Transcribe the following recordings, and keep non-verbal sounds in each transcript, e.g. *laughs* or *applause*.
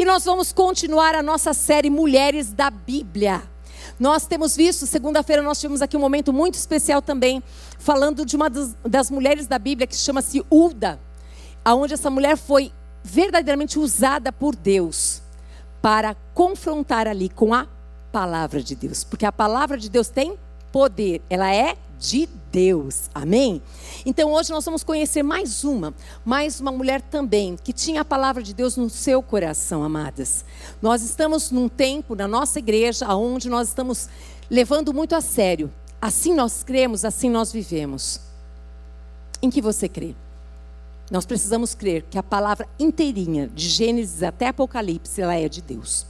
E nós vamos continuar a nossa série Mulheres da Bíblia. Nós temos visto, segunda-feira nós tivemos aqui um momento muito especial também, falando de uma das, mulheres da Bíblia que chama-se Ulda, aonde essa mulher foi verdadeiramente usada por Deus para confrontar ali com a palavra de Deus, porque a palavra de Deus tem poder, ela é de Deus. Amém? Então hoje nós vamos conhecer mais uma, mais uma mulher também que tinha a palavra de Deus no seu coração, amadas. Nós estamos num tempo na nossa igreja onde nós estamos levando muito a sério. Assim nós cremos, assim nós vivemos. Em que você crê? Nós precisamos crer que a palavra inteirinha, de Gênesis até Apocalipse, ela é de Deus.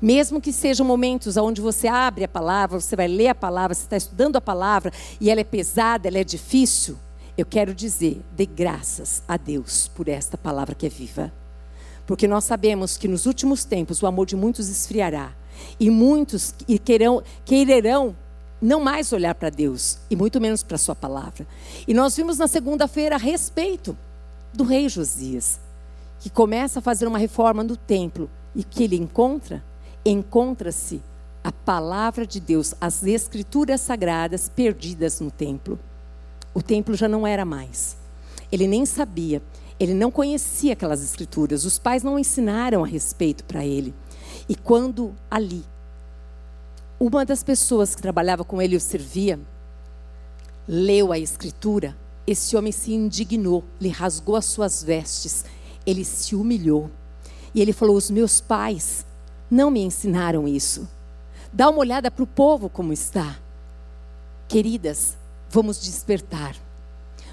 Mesmo que sejam momentos onde você abre a palavra, você vai ler a palavra, você está estudando a palavra e ela é pesada, ela é difícil, eu quero dizer, dê graças a Deus por esta palavra que é viva. Porque nós sabemos que nos últimos tempos o amor de muitos esfriará. E muitos queirão, quererão não mais olhar para Deus, e muito menos para sua palavra. E nós vimos na segunda-feira a respeito do rei Josias, que começa a fazer uma reforma no templo e que ele encontra encontra-se a palavra de Deus, as escrituras sagradas perdidas no templo. O templo já não era mais. Ele nem sabia, ele não conhecia aquelas escrituras, os pais não ensinaram a respeito para ele. E quando ali, uma das pessoas que trabalhava com ele e o servia, leu a escritura, esse homem se indignou, lhe rasgou as suas vestes, ele se humilhou. E ele falou: Os meus pais não me ensinaram isso. Dá uma olhada para o povo como está. Queridas, vamos despertar.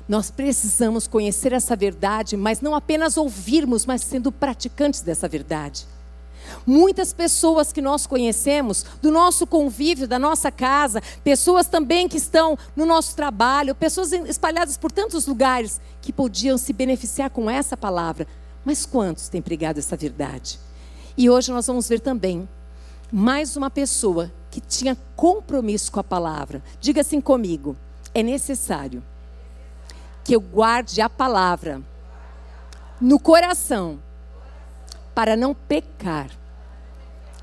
Nós precisamos conhecer essa verdade, mas não apenas ouvirmos, mas sendo praticantes dessa verdade. Muitas pessoas que nós conhecemos, do nosso convívio, da nossa casa, pessoas também que estão no nosso trabalho, pessoas espalhadas por tantos lugares que podiam se beneficiar com essa palavra. Mas quantos têm pregado essa verdade? E hoje nós vamos ver também mais uma pessoa que tinha compromisso com a palavra. Diga assim comigo: é necessário que eu guarde a palavra no coração para não pecar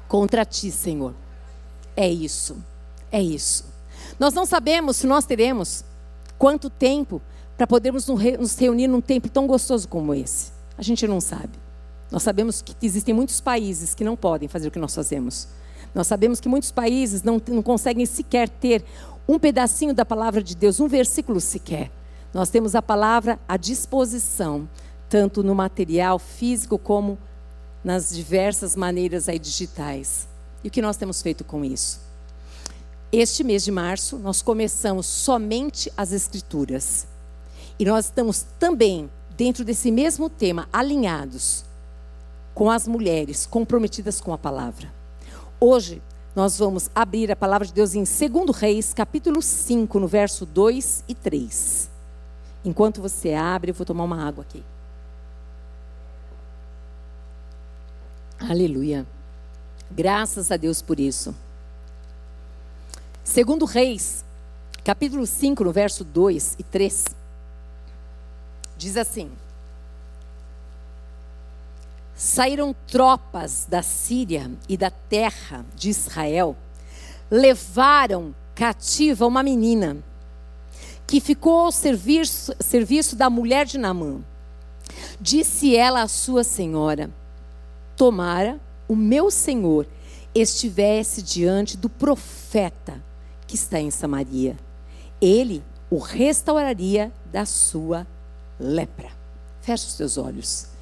contra ti, Senhor. É isso, é isso. Nós não sabemos se nós teremos quanto tempo para podermos nos reunir num tempo tão gostoso como esse. A gente não sabe. Nós sabemos que existem muitos países que não podem fazer o que nós fazemos. Nós sabemos que muitos países não, não conseguem sequer ter um pedacinho da palavra de Deus, um versículo sequer. Nós temos a palavra à disposição, tanto no material físico como nas diversas maneiras aí digitais. E o que nós temos feito com isso? Este mês de março, nós começamos somente as Escrituras. E nós estamos também, dentro desse mesmo tema, alinhados com as mulheres comprometidas com a palavra. Hoje nós vamos abrir a palavra de Deus em 2 Reis, capítulo 5, no verso 2 e 3. Enquanto você abre, eu vou tomar uma água aqui. Aleluia. Graças a Deus por isso. Segundo Reis, capítulo 5, no verso 2 e 3, diz assim: saíram tropas da Síria e da terra de Israel, levaram cativa uma menina que ficou ao serviço, serviço da mulher de Namã. Disse ela à sua senhora: Tomara o meu senhor estivesse diante do profeta que está em Samaria. Ele o restauraria da sua lepra. Feche os teus olhos.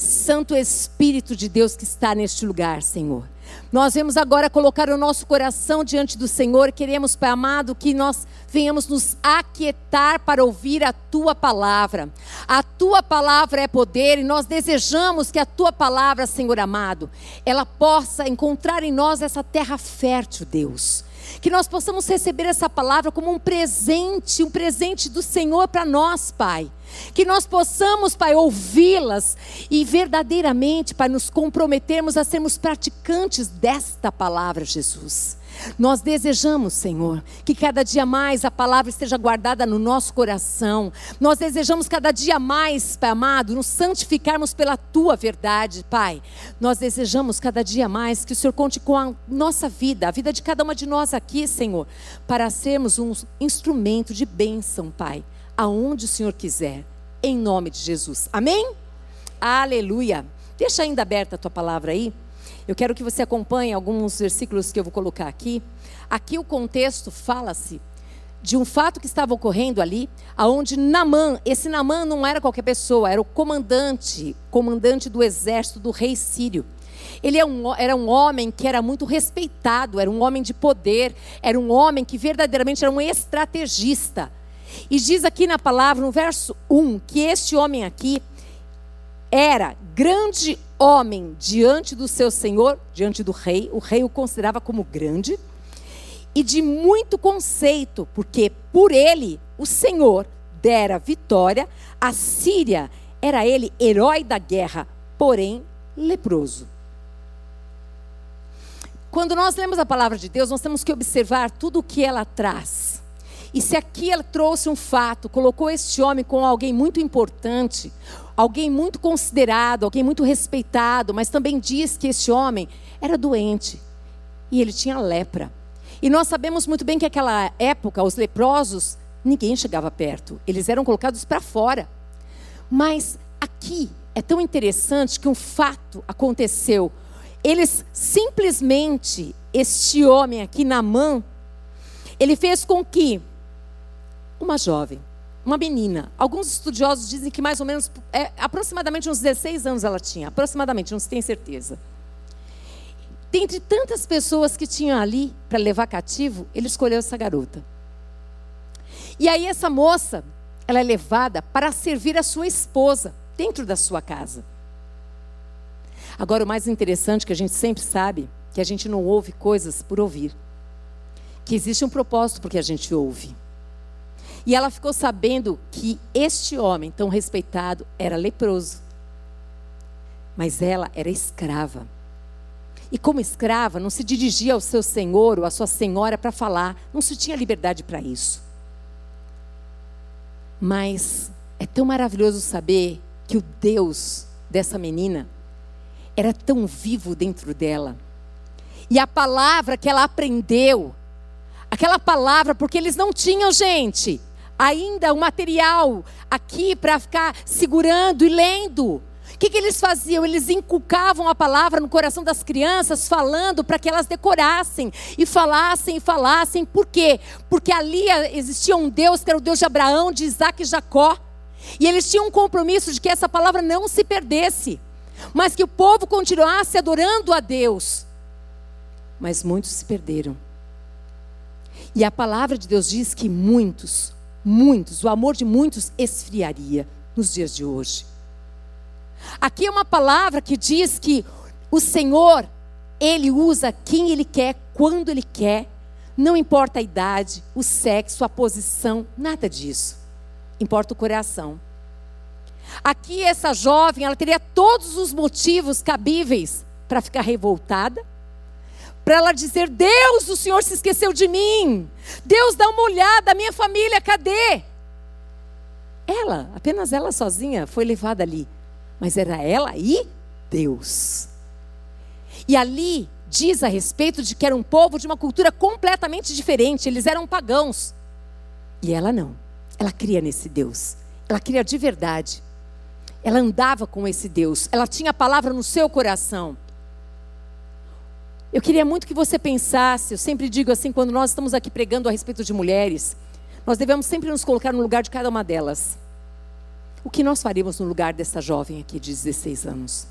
Santo Espírito de Deus que está neste lugar, Senhor. Nós vamos agora colocar o nosso coração diante do Senhor. Queremos, Pai amado, que nós venhamos nos aquietar para ouvir a tua palavra. A tua palavra é poder e nós desejamos que a tua palavra, Senhor amado, ela possa encontrar em nós essa terra fértil, Deus que nós possamos receber essa palavra como um presente, um presente do Senhor para nós, Pai. Que nós possamos, Pai, ouvi-las e verdadeiramente, Pai, nos comprometermos a sermos praticantes desta palavra, Jesus. Nós desejamos, Senhor, que cada dia mais a palavra esteja guardada no nosso coração. Nós desejamos cada dia mais, Pai amado, nos santificarmos pela tua verdade, Pai. Nós desejamos cada dia mais que o Senhor conte com a nossa vida, a vida de cada uma de nós aqui, Senhor, para sermos um instrumento de bênção, Pai, aonde o Senhor quiser, em nome de Jesus. Amém? Aleluia. Deixa ainda aberta a tua palavra aí. Eu quero que você acompanhe alguns versículos que eu vou colocar aqui. Aqui o contexto fala-se de um fato que estava ocorrendo ali, aonde Namã, esse Namã não era qualquer pessoa, era o comandante, comandante do exército do rei sírio. Ele é era um homem que era muito respeitado, era um homem de poder, era um homem que verdadeiramente era um estrategista. E diz aqui na palavra, no verso 1, que este homem aqui era grande homem diante do seu senhor, diante do rei, o rei o considerava como grande, e de muito conceito, porque por ele o Senhor dera vitória, a Síria era ele herói da guerra, porém leproso. Quando nós lemos a palavra de Deus, nós temos que observar tudo o que ela traz. E se aqui ela trouxe um fato, colocou este homem com alguém muito importante, alguém muito considerado, alguém muito respeitado, mas também diz que esse homem era doente e ele tinha lepra. E nós sabemos muito bem que naquela época os leprosos ninguém chegava perto, eles eram colocados para fora. Mas aqui é tão interessante que um fato aconteceu. Eles simplesmente, este homem aqui, Namã, ele fez com que uma jovem uma menina. Alguns estudiosos dizem que mais ou menos, é, aproximadamente uns 16 anos ela tinha, aproximadamente, não se tem certeza. Dentre tantas pessoas que tinham ali para levar cativo, ele escolheu essa garota. E aí essa moça, ela é levada para servir a sua esposa dentro da sua casa. Agora o mais interessante que a gente sempre sabe, que a gente não ouve coisas por ouvir. Que existe um propósito porque a gente ouve. E ela ficou sabendo que este homem tão respeitado era leproso. Mas ela era escrava. E como escrava, não se dirigia ao seu senhor ou à sua senhora para falar, não se tinha liberdade para isso. Mas é tão maravilhoso saber que o Deus dessa menina era tão vivo dentro dela. E a palavra que ela aprendeu, aquela palavra, porque eles não tinham, gente, ainda o material aqui para ficar segurando e lendo. O que, que eles faziam? Eles inculcavam a palavra no coração das crianças, falando para que elas decorassem e falassem e falassem. Por quê? Porque ali existia um Deus que era o Deus de Abraão, de Isaac e Jacó. E eles tinham um compromisso de que essa palavra não se perdesse, mas que o povo continuasse adorando a Deus. Mas muitos se perderam. E a palavra de Deus diz que muitos muitos, o amor de muitos esfriaria nos dias de hoje. Aqui é uma palavra que diz que o Senhor, Ele usa quem Ele quer, quando Ele quer, não importa a idade, o sexo, a posição, nada disso. Importa o coração. Aqui essa jovem, ela teria todos os motivos cabíveis para ficar revoltada, para ela dizer: Deus, o Senhor se esqueceu de mim. Deus, dá uma olhada, minha família, cadê? Ela, apenas ela sozinha, foi levada ali. Mas era ela e Deus. E ali diz a respeito de que era um povo de uma cultura completamente diferente, eles eram pagãos. E ela não. Ela cria nesse Deus. Ela cria de verdade. Ela andava com esse Deus. Ela tinha a palavra no seu coração. Eu queria muito que você pensasse, eu sempre digo assim, quando nós estamos aqui pregando a respeito de mulheres, nós devemos sempre nos colocar no lugar de cada uma delas. O que nós faríamos no lugar dessa jovem aqui de 16 anos?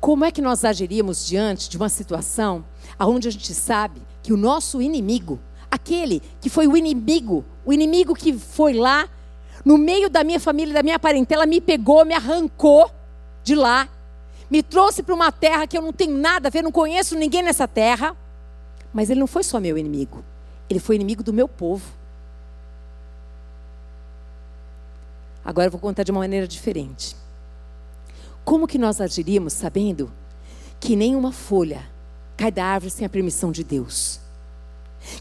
Como é que nós agiríamos diante de uma situação onde a gente sabe que o nosso inimigo, aquele que foi o inimigo, o inimigo que foi lá, no meio da minha família, da minha parentela, me pegou, me arrancou de lá me trouxe para uma terra que eu não tenho nada a ver, não conheço ninguém nessa terra. Mas ele não foi só meu inimigo, ele foi inimigo do meu povo. Agora eu vou contar de uma maneira diferente. Como que nós agiríamos sabendo que nenhuma folha cai da árvore sem a permissão de Deus.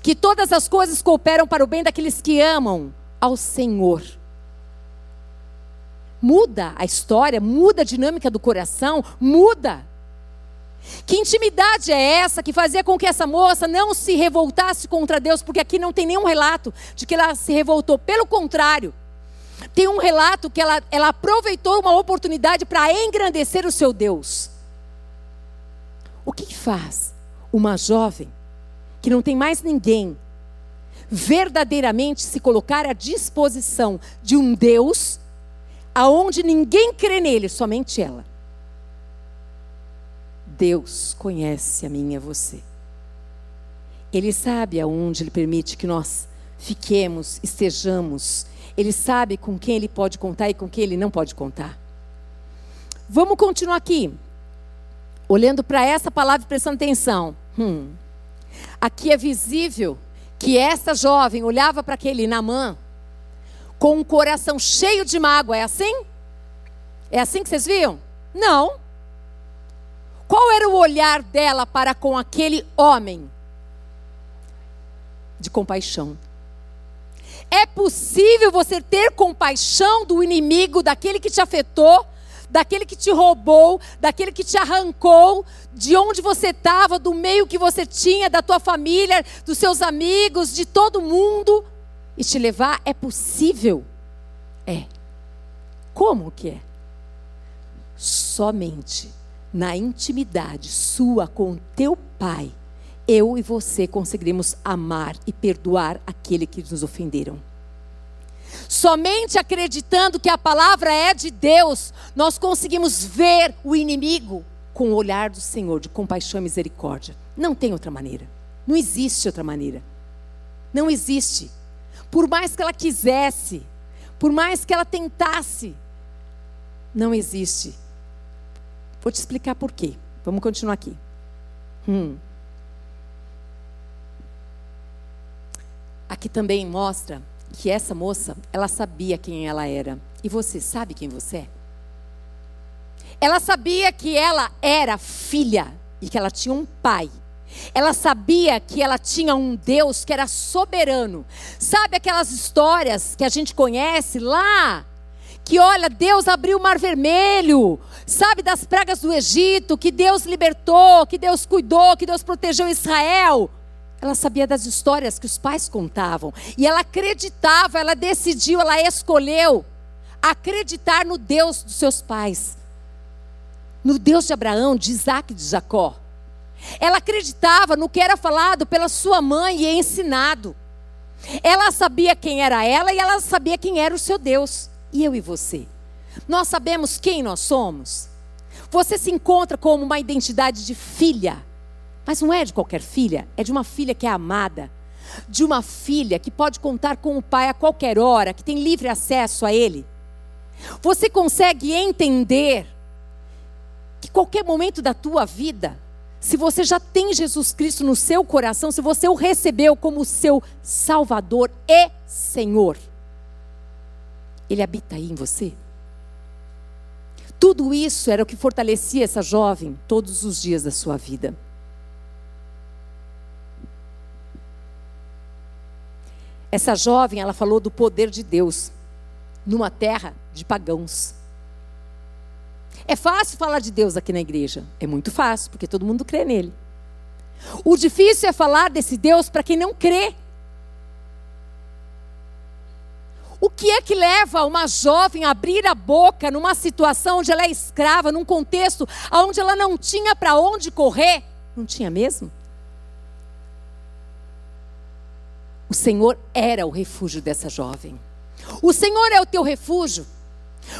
Que todas as coisas cooperam para o bem daqueles que amam ao Senhor. Muda a história, muda a dinâmica do coração, muda. Que intimidade é essa que fazia com que essa moça não se revoltasse contra Deus? Porque aqui não tem nenhum relato de que ela se revoltou. Pelo contrário, tem um relato que ela, ela aproveitou uma oportunidade para engrandecer o seu Deus. O que faz uma jovem que não tem mais ninguém verdadeiramente se colocar à disposição de um Deus aonde ninguém crê nele, somente ela? Deus conhece a mim e a você. Ele sabe aonde Ele permite que nós fiquemos, estejamos. Ele sabe com quem Ele pode contar e com quem Ele não pode contar. Vamos continuar aqui. Olhando para essa palavra e prestando atenção. Hum. Aqui é visível que essa jovem olhava para aquele Namã com um coração cheio de mágoa. É assim? É assim que vocês viam? Não. Qual era o olhar dela para com aquele homem? De compaixão. É possível você ter compaixão do inimigo, daquele que te afetou, daquele que te roubou, daquele que te arrancou de onde você estava, do meio que você tinha, da tua família, dos seus amigos, de todo mundo, e te levar? É possível? É. Como que é? Somente na intimidade sua com teu Pai, eu e você conseguiremos amar e perdoar aquele que nos ofenderam. Somente acreditando que a palavra é de Deus, nós conseguimos ver o inimigo com o olhar do Senhor de compaixão e misericórdia. Não tem outra maneira. Não existe outra maneira. Não existe. Por mais que ela quisesse, por mais que ela tentasse, não existe. Vou te explicar por quê. Vamos continuar aqui. Hum. Aqui também mostra que essa moça, ela sabia quem ela era. E você sabe quem você é? Ela sabia que ela era filha e que ela tinha um pai. Ela sabia que ela tinha um Deus que era soberano. Sabe aquelas histórias que a gente conhece lá que olha, Deus abriu o mar vermelho, sabe das pragas do Egito, que Deus libertou, que Deus cuidou, que Deus protegeu Israel. Ela sabia das histórias que os pais contavam e ela acreditava, ela decidiu, ela escolheu acreditar no Deus dos seus pais, no Deus de Abraão, de Isaac e de Jacó. Ela acreditava no que era falado pela sua mãe e ensinado. Ela sabia quem era ela e ela sabia quem era o seu Deus. E eu e você? Nós sabemos quem nós somos? Você se encontra como uma identidade de filha, mas não é de qualquer filha, é de uma filha que é amada, de uma filha que pode contar com o pai a qualquer hora, que tem livre acesso a ele. Você consegue entender que qualquer momento da tua vida, se você já tem Jesus Cristo no seu coração, se você o recebeu como seu Salvador e Senhor, ele habita aí em você? Tudo isso era o que fortalecia essa jovem todos os dias da sua vida. Essa jovem, ela falou do poder de Deus numa terra de pagãos. É fácil falar de Deus aqui na igreja. É muito fácil, porque todo mundo crê nele. O difícil é falar desse Deus para quem não crê. O que é que leva uma jovem a abrir a boca numa situação onde ela é escrava, num contexto onde ela não tinha para onde correr? Não tinha mesmo? O Senhor era o refúgio dessa jovem. O Senhor é o teu refúgio.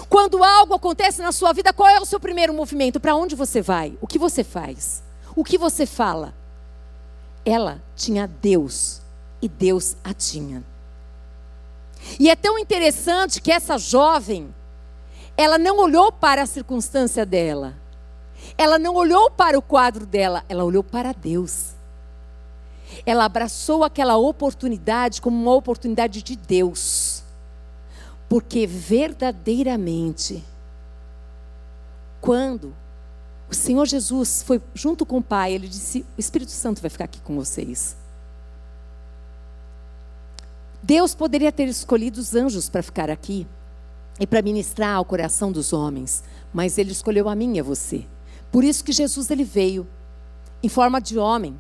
Quando algo acontece na sua vida, qual é o seu primeiro movimento? Para onde você vai? O que você faz? O que você fala? Ela tinha Deus e Deus a tinha. E é tão interessante que essa jovem, ela não olhou para a circunstância dela, ela não olhou para o quadro dela, ela olhou para Deus. Ela abraçou aquela oportunidade como uma oportunidade de Deus, porque verdadeiramente, quando O Senhor Jesus foi junto com o Pai, ele disse: O Espírito Santo vai ficar aqui com vocês. Deus poderia ter escolhido os anjos para ficar aqui e para ministrar ao coração dos homens, mas ele escolheu a mim e a você. Por isso que Jesus ele veio em forma de homem,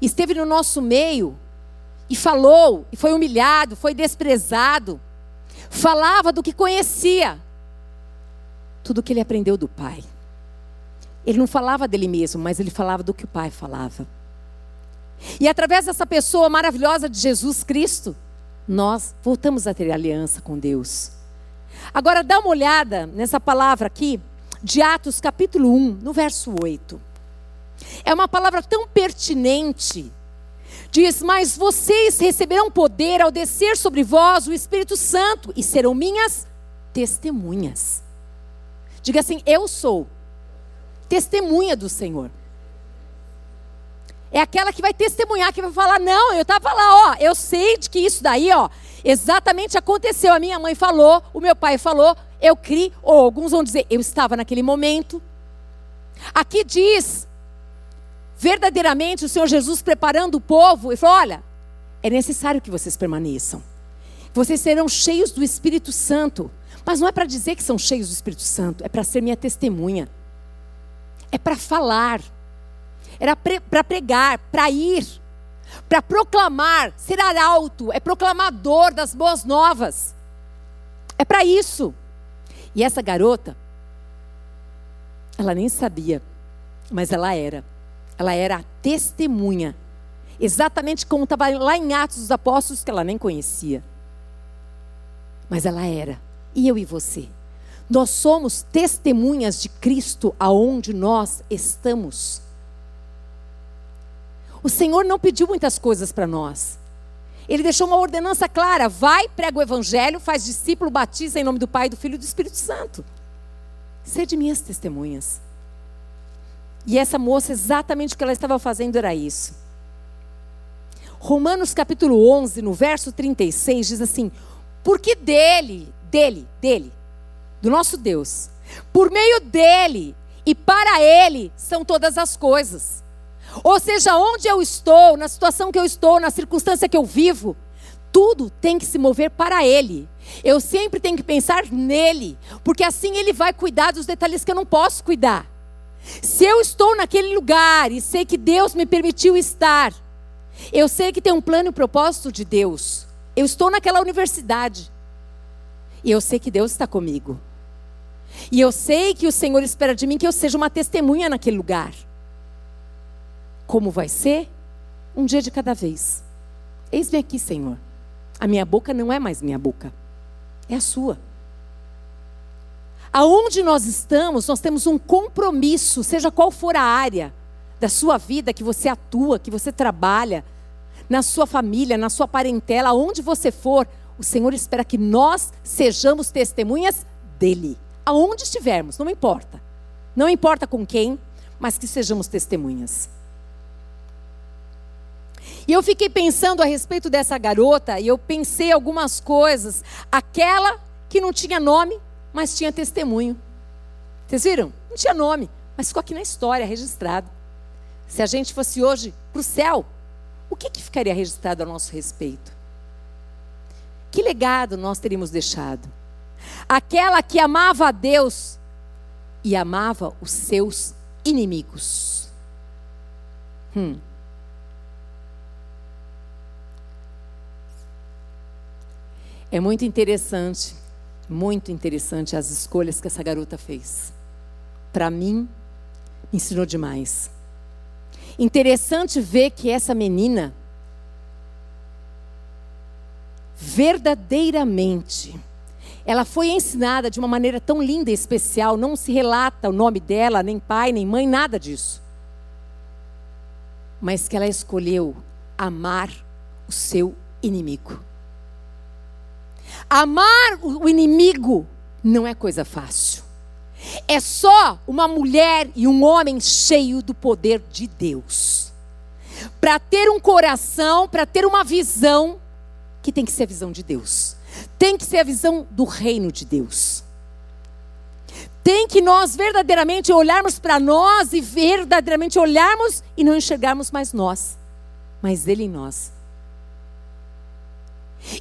esteve no nosso meio e falou, e foi humilhado, foi desprezado, falava do que conhecia, tudo que ele aprendeu do Pai. Ele não falava dele mesmo, mas ele falava do que o Pai falava. E através dessa pessoa maravilhosa de Jesus Cristo, nós voltamos a ter aliança com Deus. Agora dá uma olhada nessa palavra aqui, de Atos capítulo 1, no verso 8. É uma palavra tão pertinente. Diz: Mas vocês receberão poder ao descer sobre vós o Espírito Santo e serão minhas testemunhas. Diga assim: Eu sou testemunha do Senhor. É aquela que vai testemunhar, que vai falar: Não, eu estava lá, ó, eu sei de que isso daí, ó, exatamente aconteceu. A minha mãe falou, o meu pai falou, eu criei, ou alguns vão dizer: Eu estava naquele momento. Aqui diz verdadeiramente o Senhor Jesus preparando o povo e falou: olha, é necessário que vocês permaneçam. Vocês serão cheios do Espírito Santo. Mas não é para dizer que são cheios do Espírito Santo, é para ser minha testemunha. É para falar. Era para pregar, para ir, para proclamar, ser arauto, é proclamador das boas novas. É para isso. E essa garota, ela nem sabia, mas ela era. Ela era a testemunha. Exatamente como estava lá em Atos dos Apóstolos, que ela nem conhecia. Mas ela era. E eu e você? Nós somos testemunhas de Cristo aonde nós estamos. O Senhor não pediu muitas coisas para nós. Ele deixou uma ordenança clara: vai, prega o evangelho, faz discípulo, batiza em nome do Pai, do Filho e do Espírito Santo. Sede minhas testemunhas. E essa moça, exatamente o que ela estava fazendo era isso. Romanos capítulo 11, no verso 36, diz assim: Porque dele, dele, dele, do nosso Deus, por meio dele e para ele são todas as coisas. Ou seja, onde eu estou, na situação que eu estou, na circunstância que eu vivo, tudo tem que se mover para ele. Eu sempre tenho que pensar nele, porque assim ele vai cuidar dos detalhes que eu não posso cuidar. Se eu estou naquele lugar e sei que Deus me permitiu estar, eu sei que tem um plano e um propósito de Deus. Eu estou naquela universidade. E eu sei que Deus está comigo. E eu sei que o Senhor espera de mim que eu seja uma testemunha naquele lugar. Como vai ser? Um dia de cada vez. Eis-me aqui, Senhor. A minha boca não é mais minha boca, é a sua. Aonde nós estamos, nós temos um compromisso, seja qual for a área da sua vida que você atua, que você trabalha, na sua família, na sua parentela, aonde você for, o Senhor espera que nós sejamos testemunhas dele. Aonde estivermos, não importa. Não importa com quem, mas que sejamos testemunhas. E eu fiquei pensando a respeito dessa garota, e eu pensei algumas coisas. Aquela que não tinha nome, mas tinha testemunho. Vocês viram? Não tinha nome, mas ficou aqui na história, registrado. Se a gente fosse hoje para o céu, o que, que ficaria registrado a nosso respeito? Que legado nós teríamos deixado? Aquela que amava a Deus e amava os seus inimigos. Hum. É muito interessante muito interessante as escolhas que essa garota fez. Para mim, ensinou demais. Interessante ver que essa menina verdadeiramente ela foi ensinada de uma maneira tão linda e especial, não se relata o nome dela, nem pai, nem mãe, nada disso. Mas que ela escolheu amar o seu inimigo. Amar o inimigo não é coisa fácil. É só uma mulher e um homem cheio do poder de Deus. Para ter um coração, para ter uma visão, que tem que ser a visão de Deus. Tem que ser a visão do reino de Deus. tem que nós verdadeiramente olharmos para nós e verdadeiramente olharmos e não enxergarmos mais nós, mas Ele em nós.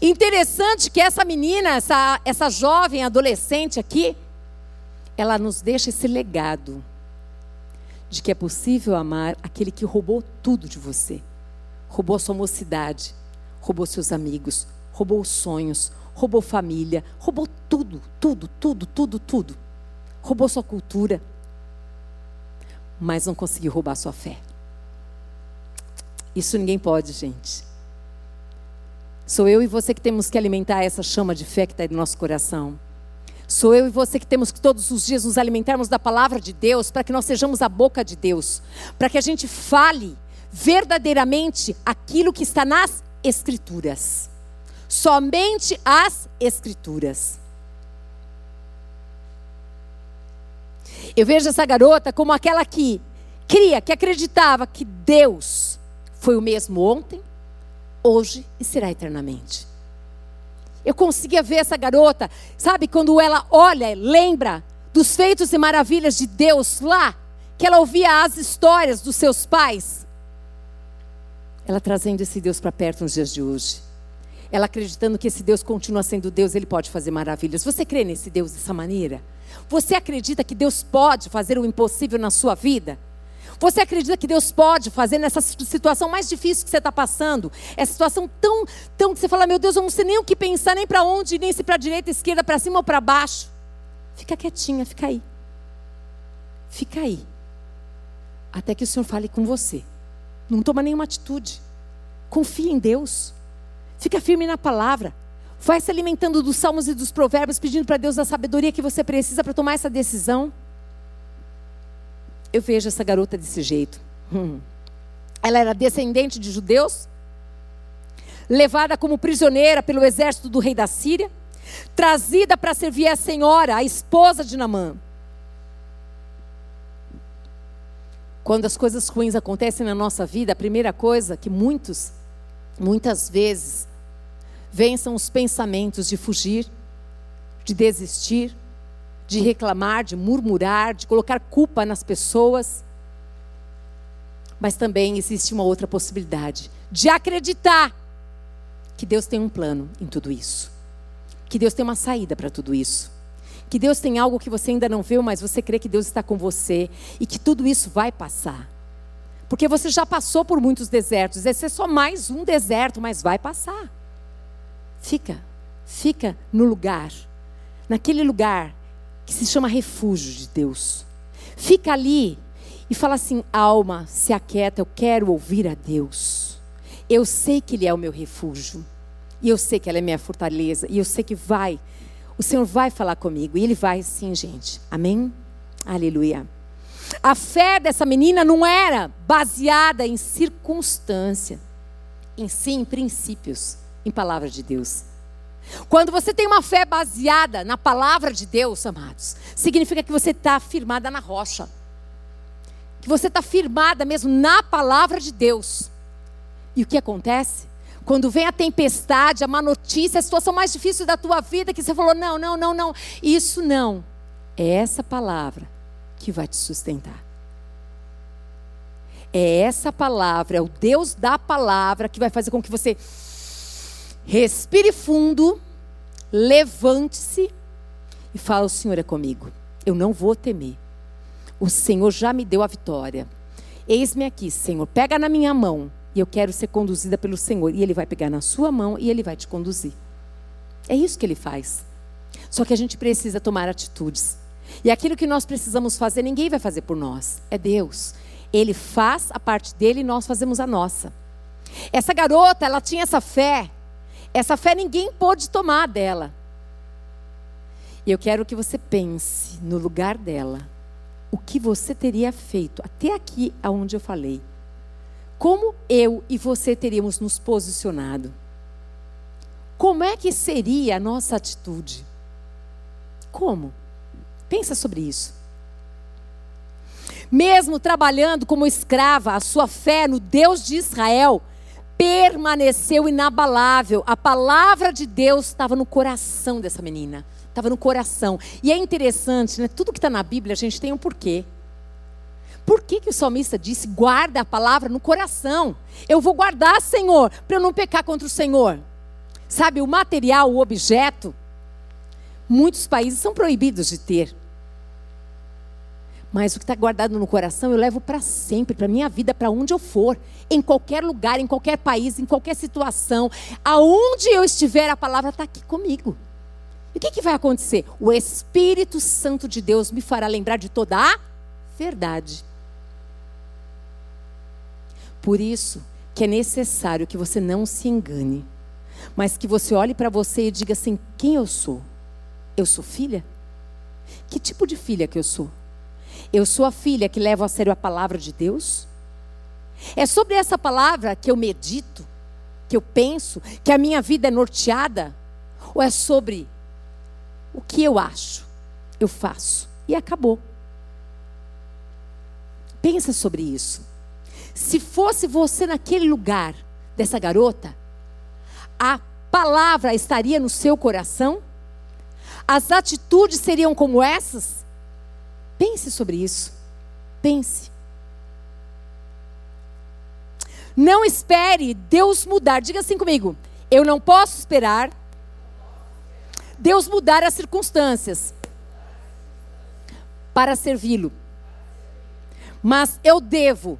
Interessante que essa menina, essa, essa jovem adolescente aqui, ela nos deixa esse legado de que é possível amar aquele que roubou tudo de você. Roubou sua mocidade, roubou seus amigos, roubou os sonhos, roubou família, roubou tudo, tudo, tudo, tudo, tudo. Roubou sua cultura, mas não conseguiu roubar sua fé. Isso ninguém pode, gente. Sou eu e você que temos que alimentar essa chama de fé que está no nosso coração. Sou eu e você que temos que todos os dias nos alimentarmos da palavra de Deus, para que nós sejamos a boca de Deus, para que a gente fale verdadeiramente aquilo que está nas Escrituras. Somente as Escrituras. Eu vejo essa garota como aquela que cria, que acreditava que Deus foi o mesmo ontem, hoje e será eternamente. Eu conseguia ver essa garota, sabe, quando ela olha, lembra dos feitos e maravilhas de Deus lá, que ela ouvia as histórias dos seus pais. Ela trazendo esse Deus para perto nos dias de hoje. Ela acreditando que esse Deus continua sendo Deus, ele pode fazer maravilhas. Você crê nesse Deus dessa maneira? Você acredita que Deus pode fazer o impossível na sua vida? Você acredita que Deus pode fazer nessa situação mais difícil que você está passando? Essa situação tão, tão que você fala, meu Deus, eu não sei nem o que pensar, nem para onde, nem se para direita, esquerda, para cima ou para baixo. Fica quietinha, fica aí. Fica aí. Até que o Senhor fale com você. Não toma nenhuma atitude. Confia em Deus. Fica firme na palavra. Vai se alimentando dos salmos e dos provérbios, pedindo para Deus a sabedoria que você precisa para tomar essa decisão eu vejo essa garota desse jeito. Hum. Ela era descendente de judeus, levada como prisioneira pelo exército do rei da Síria, trazida para servir a senhora, a esposa de Namã. Quando as coisas ruins acontecem na nossa vida, a primeira coisa que muitos, muitas vezes, vêm são os pensamentos de fugir, de desistir, de reclamar, de murmurar, de colocar culpa nas pessoas. Mas também existe uma outra possibilidade, de acreditar que Deus tem um plano em tudo isso. Que Deus tem uma saída para tudo isso. Que Deus tem algo que você ainda não viu, mas você crê que Deus está com você e que tudo isso vai passar. Porque você já passou por muitos desertos, esse é só mais um deserto, mas vai passar. Fica, fica no lugar, naquele lugar que se chama refúgio de Deus. Fica ali e fala assim: alma, se aquieta, eu quero ouvir a Deus. Eu sei que Ele é o meu refúgio. E eu sei que ela é minha fortaleza. E eu sei que vai. O Senhor vai falar comigo. E Ele vai sim, gente. Amém? Aleluia. A fé dessa menina não era baseada em circunstância, em sim em princípios, em palavras de Deus. Quando você tem uma fé baseada na palavra de Deus, amados, significa que você está firmada na rocha. Que você está firmada mesmo na palavra de Deus. E o que acontece? Quando vem a tempestade, a má notícia, a situação mais difícil da tua vida, que você falou: não, não, não, não, isso não. É essa palavra que vai te sustentar. É essa palavra, é o Deus da palavra que vai fazer com que você Respire fundo, levante-se e fala: O Senhor é comigo. Eu não vou temer. O Senhor já me deu a vitória. Eis-me aqui, Senhor. Pega na minha mão e eu quero ser conduzida pelo Senhor. E Ele vai pegar na sua mão e Ele vai te conduzir. É isso que Ele faz. Só que a gente precisa tomar atitudes. E aquilo que nós precisamos fazer, ninguém vai fazer por nós. É Deus. Ele faz a parte dele e nós fazemos a nossa. Essa garota, ela tinha essa fé essa fé ninguém pôde tomar dela. E eu quero que você pense no lugar dela. O que você teria feito até aqui aonde eu falei? Como eu e você teríamos nos posicionado? Como é que seria a nossa atitude? Como? Pensa sobre isso. Mesmo trabalhando como escrava, a sua fé no Deus de Israel permaneceu inabalável. A palavra de Deus estava no coração dessa menina. estava no coração. E é interessante, né? Tudo que está na Bíblia, a gente tem um porquê. Por que, que o salmista disse: guarda a palavra no coração? Eu vou guardar, Senhor, para eu não pecar contra o Senhor. Sabe, o material, o objeto, muitos países são proibidos de ter. Mas o que está guardado no coração eu levo para sempre, para minha vida, para onde eu for, em qualquer lugar, em qualquer país, em qualquer situação, aonde eu estiver, a palavra está aqui comigo. E o que, que vai acontecer? O Espírito Santo de Deus me fará lembrar de toda a verdade. Por isso que é necessário que você não se engane, mas que você olhe para você e diga assim: quem eu sou? Eu sou filha? Que tipo de filha que eu sou? Eu sou a filha que leva a sério a palavra de Deus? É sobre essa palavra que eu medito, que eu penso, que a minha vida é norteada? Ou é sobre o que eu acho, eu faço e acabou? Pensa sobre isso. Se fosse você naquele lugar dessa garota, a palavra estaria no seu coração? As atitudes seriam como essas? Pense sobre isso. Pense. Não espere Deus mudar. Diga assim comigo. Eu não posso esperar Deus mudar as circunstâncias para servi-lo. Mas eu devo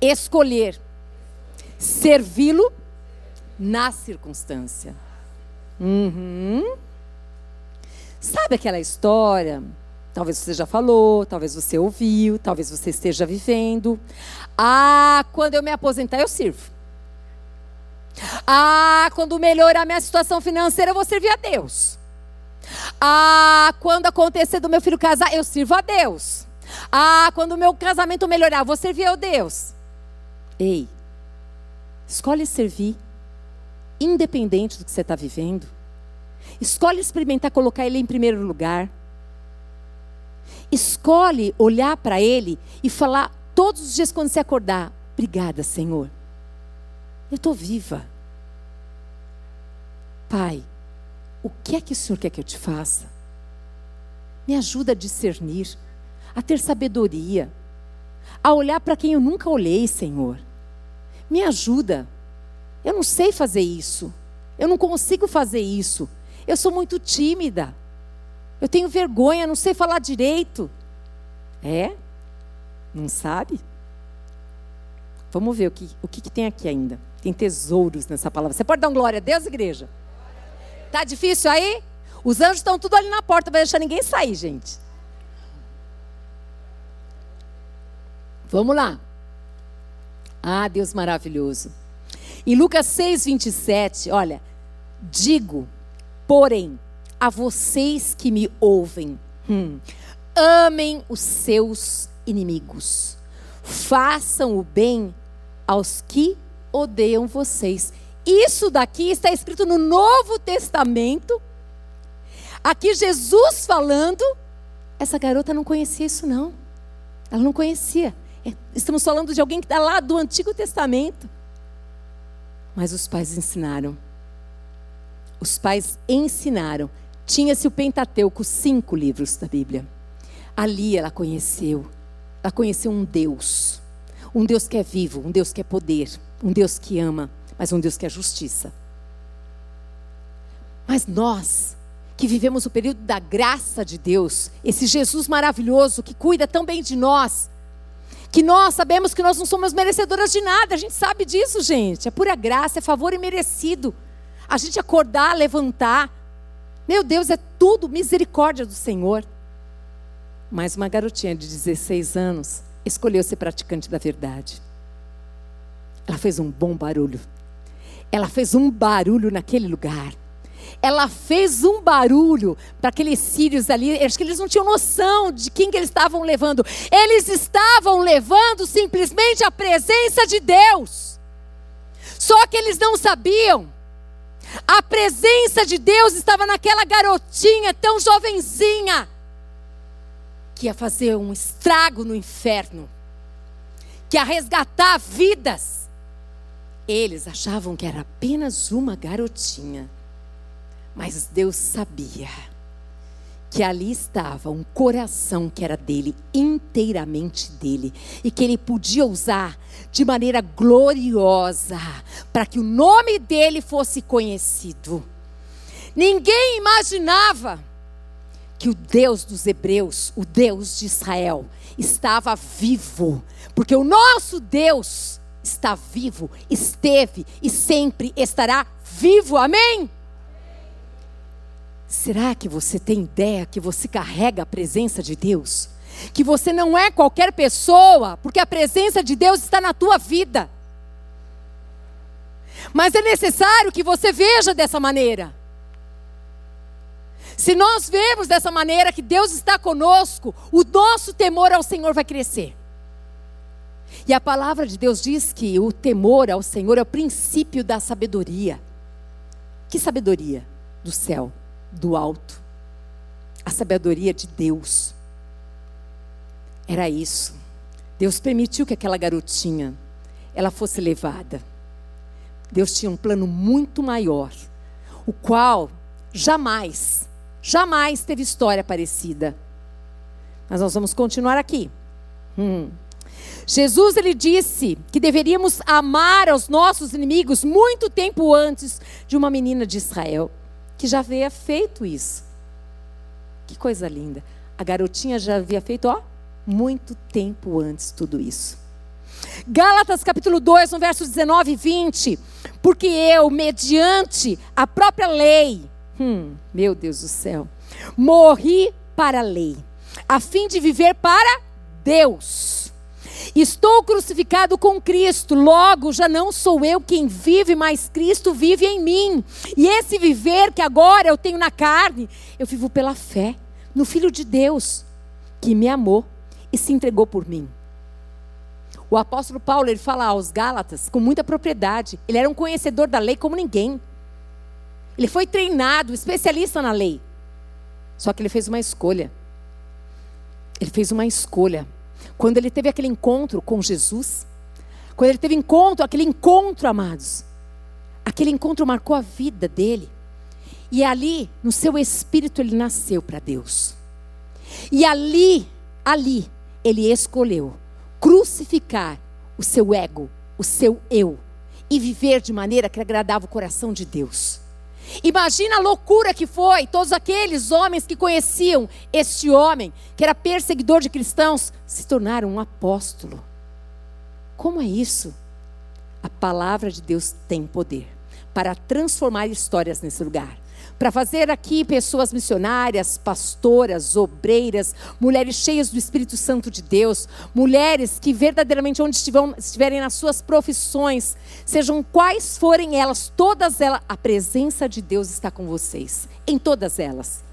escolher servi-lo na circunstância. Uhum. Sabe aquela história Talvez você já falou, talvez você ouviu, talvez você esteja vivendo. Ah, quando eu me aposentar, eu sirvo. Ah, quando melhorar minha situação financeira, eu vou servir a Deus. Ah, quando acontecer do meu filho casar, eu sirvo a Deus. Ah, quando o meu casamento melhorar, eu vou servir a Deus. Ei, escolhe servir, independente do que você está vivendo. Escolhe experimentar colocar Ele em primeiro lugar. Escolhe olhar para Ele e falar todos os dias quando você acordar: Obrigada, Senhor. Eu estou viva. Pai, o que é que o Senhor quer que eu te faça? Me ajuda a discernir, a ter sabedoria, a olhar para quem eu nunca olhei, Senhor. Me ajuda. Eu não sei fazer isso. Eu não consigo fazer isso. Eu sou muito tímida. Eu tenho vergonha, não sei falar direito. É? Não sabe? Vamos ver o que, o que, que tem aqui ainda. Tem tesouros nessa palavra. Você pode dar um glória a Deus, igreja? Tá difícil aí? Os anjos estão tudo ali na porta, vai deixar ninguém sair, gente. Vamos lá. Ah, Deus maravilhoso. Em Lucas 6, 27, olha, digo, porém, a vocês que me ouvem: hum, amem os seus inimigos, façam o bem aos que odeiam vocês. Isso daqui está escrito no Novo Testamento. Aqui Jesus falando, essa garota não conhecia isso não. Ela não conhecia. É, estamos falando de alguém que está lá do Antigo Testamento. Mas os pais ensinaram. Os pais ensinaram tinha-se o Pentateuco, cinco livros da Bíblia. Ali ela conheceu, ela conheceu um Deus, um Deus que é vivo, um Deus que é poder, um Deus que ama, mas um Deus que é justiça. Mas nós, que vivemos o período da graça de Deus, esse Jesus maravilhoso que cuida tão bem de nós, que nós sabemos que nós não somos merecedoras de nada, a gente sabe disso, gente. É pura graça, é favor imerecido. A gente acordar, levantar, meu Deus, é tudo misericórdia do Senhor. Mas uma garotinha de 16 anos escolheu ser praticante da verdade. Ela fez um bom barulho. Ela fez um barulho naquele lugar. Ela fez um barulho para aqueles sírios ali. Acho que eles não tinham noção de quem que eles estavam levando. Eles estavam levando simplesmente a presença de Deus. Só que eles não sabiam a presença de Deus estava naquela garotinha tão jovenzinha que ia fazer um estrago no inferno, que ia resgatar vidas. Eles achavam que era apenas uma garotinha, Mas Deus sabia que ali estava um coração que era dele, inteiramente dele, e que ele podia usar de maneira gloriosa para que o nome dele fosse conhecido. Ninguém imaginava que o Deus dos Hebreus, o Deus de Israel, estava vivo, porque o nosso Deus está vivo, esteve e sempre estará vivo. Amém? Será que você tem ideia que você carrega a presença de Deus? Que você não é qualquer pessoa, porque a presença de Deus está na tua vida. Mas é necessário que você veja dessa maneira. Se nós vemos dessa maneira que Deus está conosco, o nosso temor ao Senhor vai crescer. E a palavra de Deus diz que o temor ao Senhor é o princípio da sabedoria. Que sabedoria? Do céu do alto, a sabedoria de Deus. Era isso. Deus permitiu que aquela garotinha ela fosse levada. Deus tinha um plano muito maior, o qual jamais, jamais teve história parecida. Mas nós vamos continuar aqui. Hum. Jesus ele disse que deveríamos amar aos nossos inimigos muito tempo antes de uma menina de Israel que já havia feito isso. Que coisa linda. A garotinha já havia feito, ó, muito tempo antes tudo isso. Gálatas capítulo 2, no verso 19 e 20. Porque eu, mediante a própria lei, hum, meu Deus do céu, morri para a lei, a fim de viver para Deus. Estou crucificado com Cristo, logo já não sou eu quem vive, mas Cristo vive em mim. E esse viver que agora eu tenho na carne, eu vivo pela fé no Filho de Deus, que me amou e se entregou por mim. O apóstolo Paulo, ele fala aos Gálatas com muita propriedade. Ele era um conhecedor da lei como ninguém. Ele foi treinado, especialista na lei. Só que ele fez uma escolha. Ele fez uma escolha quando ele teve aquele encontro com Jesus, quando ele teve encontro, aquele encontro, amados, aquele encontro marcou a vida dele. E ali, no seu espírito, ele nasceu para Deus. E ali, ali, ele escolheu crucificar o seu ego, o seu eu, e viver de maneira que agradava o coração de Deus. Imagina a loucura que foi todos aqueles homens que conheciam este homem, que era perseguidor de cristãos, se tornaram um apóstolo. Como é isso? A palavra de Deus tem poder para transformar histórias nesse lugar para fazer aqui pessoas missionárias, pastoras, obreiras, mulheres cheias do Espírito Santo de Deus, mulheres que verdadeiramente onde estiverem nas suas profissões, sejam quais forem elas, todas elas, a presença de Deus está com vocês, em todas elas.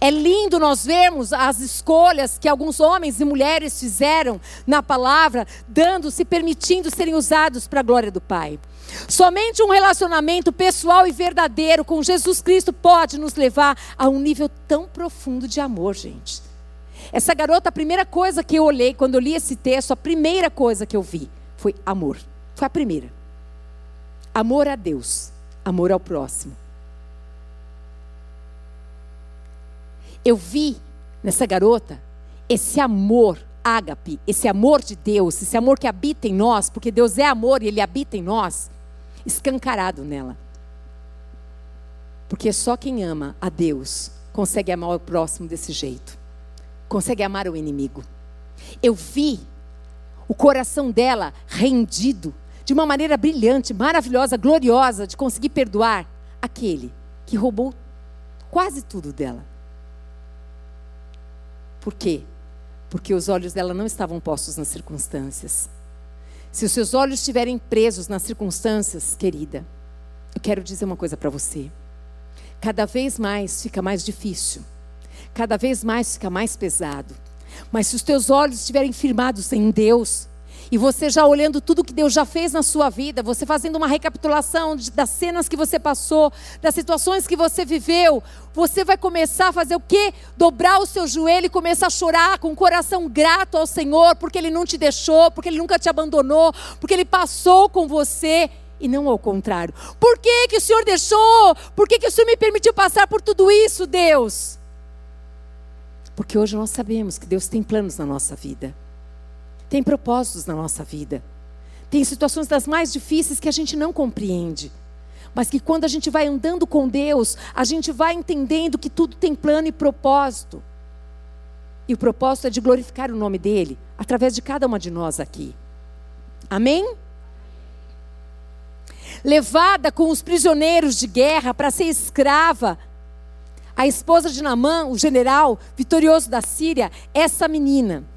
É lindo nós vermos as escolhas que alguns homens e mulheres fizeram na palavra, dando, se permitindo serem usados para a glória do Pai. Somente um relacionamento pessoal e verdadeiro com Jesus Cristo pode nos levar a um nível tão profundo de amor, gente. Essa garota, a primeira coisa que eu olhei quando eu li esse texto, a primeira coisa que eu vi foi amor. Foi a primeira. Amor a Deus, amor ao próximo. Eu vi nessa garota esse amor ágape, esse amor de Deus, esse amor que habita em nós, porque Deus é amor e Ele habita em nós, escancarado nela. Porque só quem ama a Deus consegue amar o próximo desse jeito, consegue amar o inimigo. Eu vi o coração dela rendido de uma maneira brilhante, maravilhosa, gloriosa, de conseguir perdoar aquele que roubou quase tudo dela. Por quê? Porque os olhos dela não estavam postos nas circunstâncias. Se os seus olhos estiverem presos nas circunstâncias, querida, eu quero dizer uma coisa para você. Cada vez mais fica mais difícil. Cada vez mais fica mais pesado. Mas se os teus olhos estiverem firmados em Deus, e você já olhando tudo que Deus já fez na sua vida, você fazendo uma recapitulação das cenas que você passou, das situações que você viveu, você vai começar a fazer o quê? Dobrar o seu joelho e começar a chorar com o coração grato ao Senhor, porque Ele não te deixou, porque Ele nunca te abandonou, porque Ele passou com você e não ao contrário. Por que, que o Senhor deixou? Por que, que o Senhor me permitiu passar por tudo isso, Deus? Porque hoje nós sabemos que Deus tem planos na nossa vida, tem propósitos na nossa vida, tem situações das mais difíceis que a gente não compreende. Mas que quando a gente vai andando com Deus, a gente vai entendendo que tudo tem plano e propósito. E o propósito é de glorificar o nome dele através de cada uma de nós aqui. Amém? Levada com os prisioneiros de guerra para ser escrava, a esposa de Namã, o general vitorioso da Síria, essa menina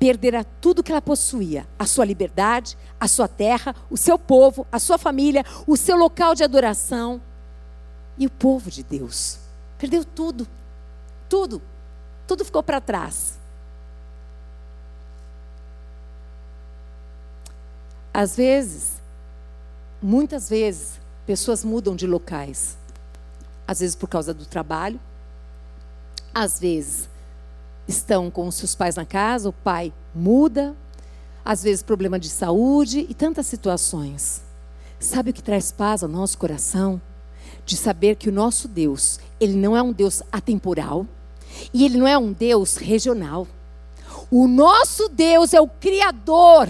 perderá tudo que ela possuía: a sua liberdade, a sua terra, o seu povo, a sua família, o seu local de adoração e o povo de Deus. Perdeu tudo, tudo, tudo ficou para trás. Às vezes, muitas vezes, pessoas mudam de locais. Às vezes por causa do trabalho, às vezes estão com os seus pais na casa, o pai muda, às vezes problema de saúde e tantas situações. Sabe o que traz paz ao nosso coração? De saber que o nosso Deus, ele não é um Deus atemporal e ele não é um Deus regional. O nosso Deus é o Criador.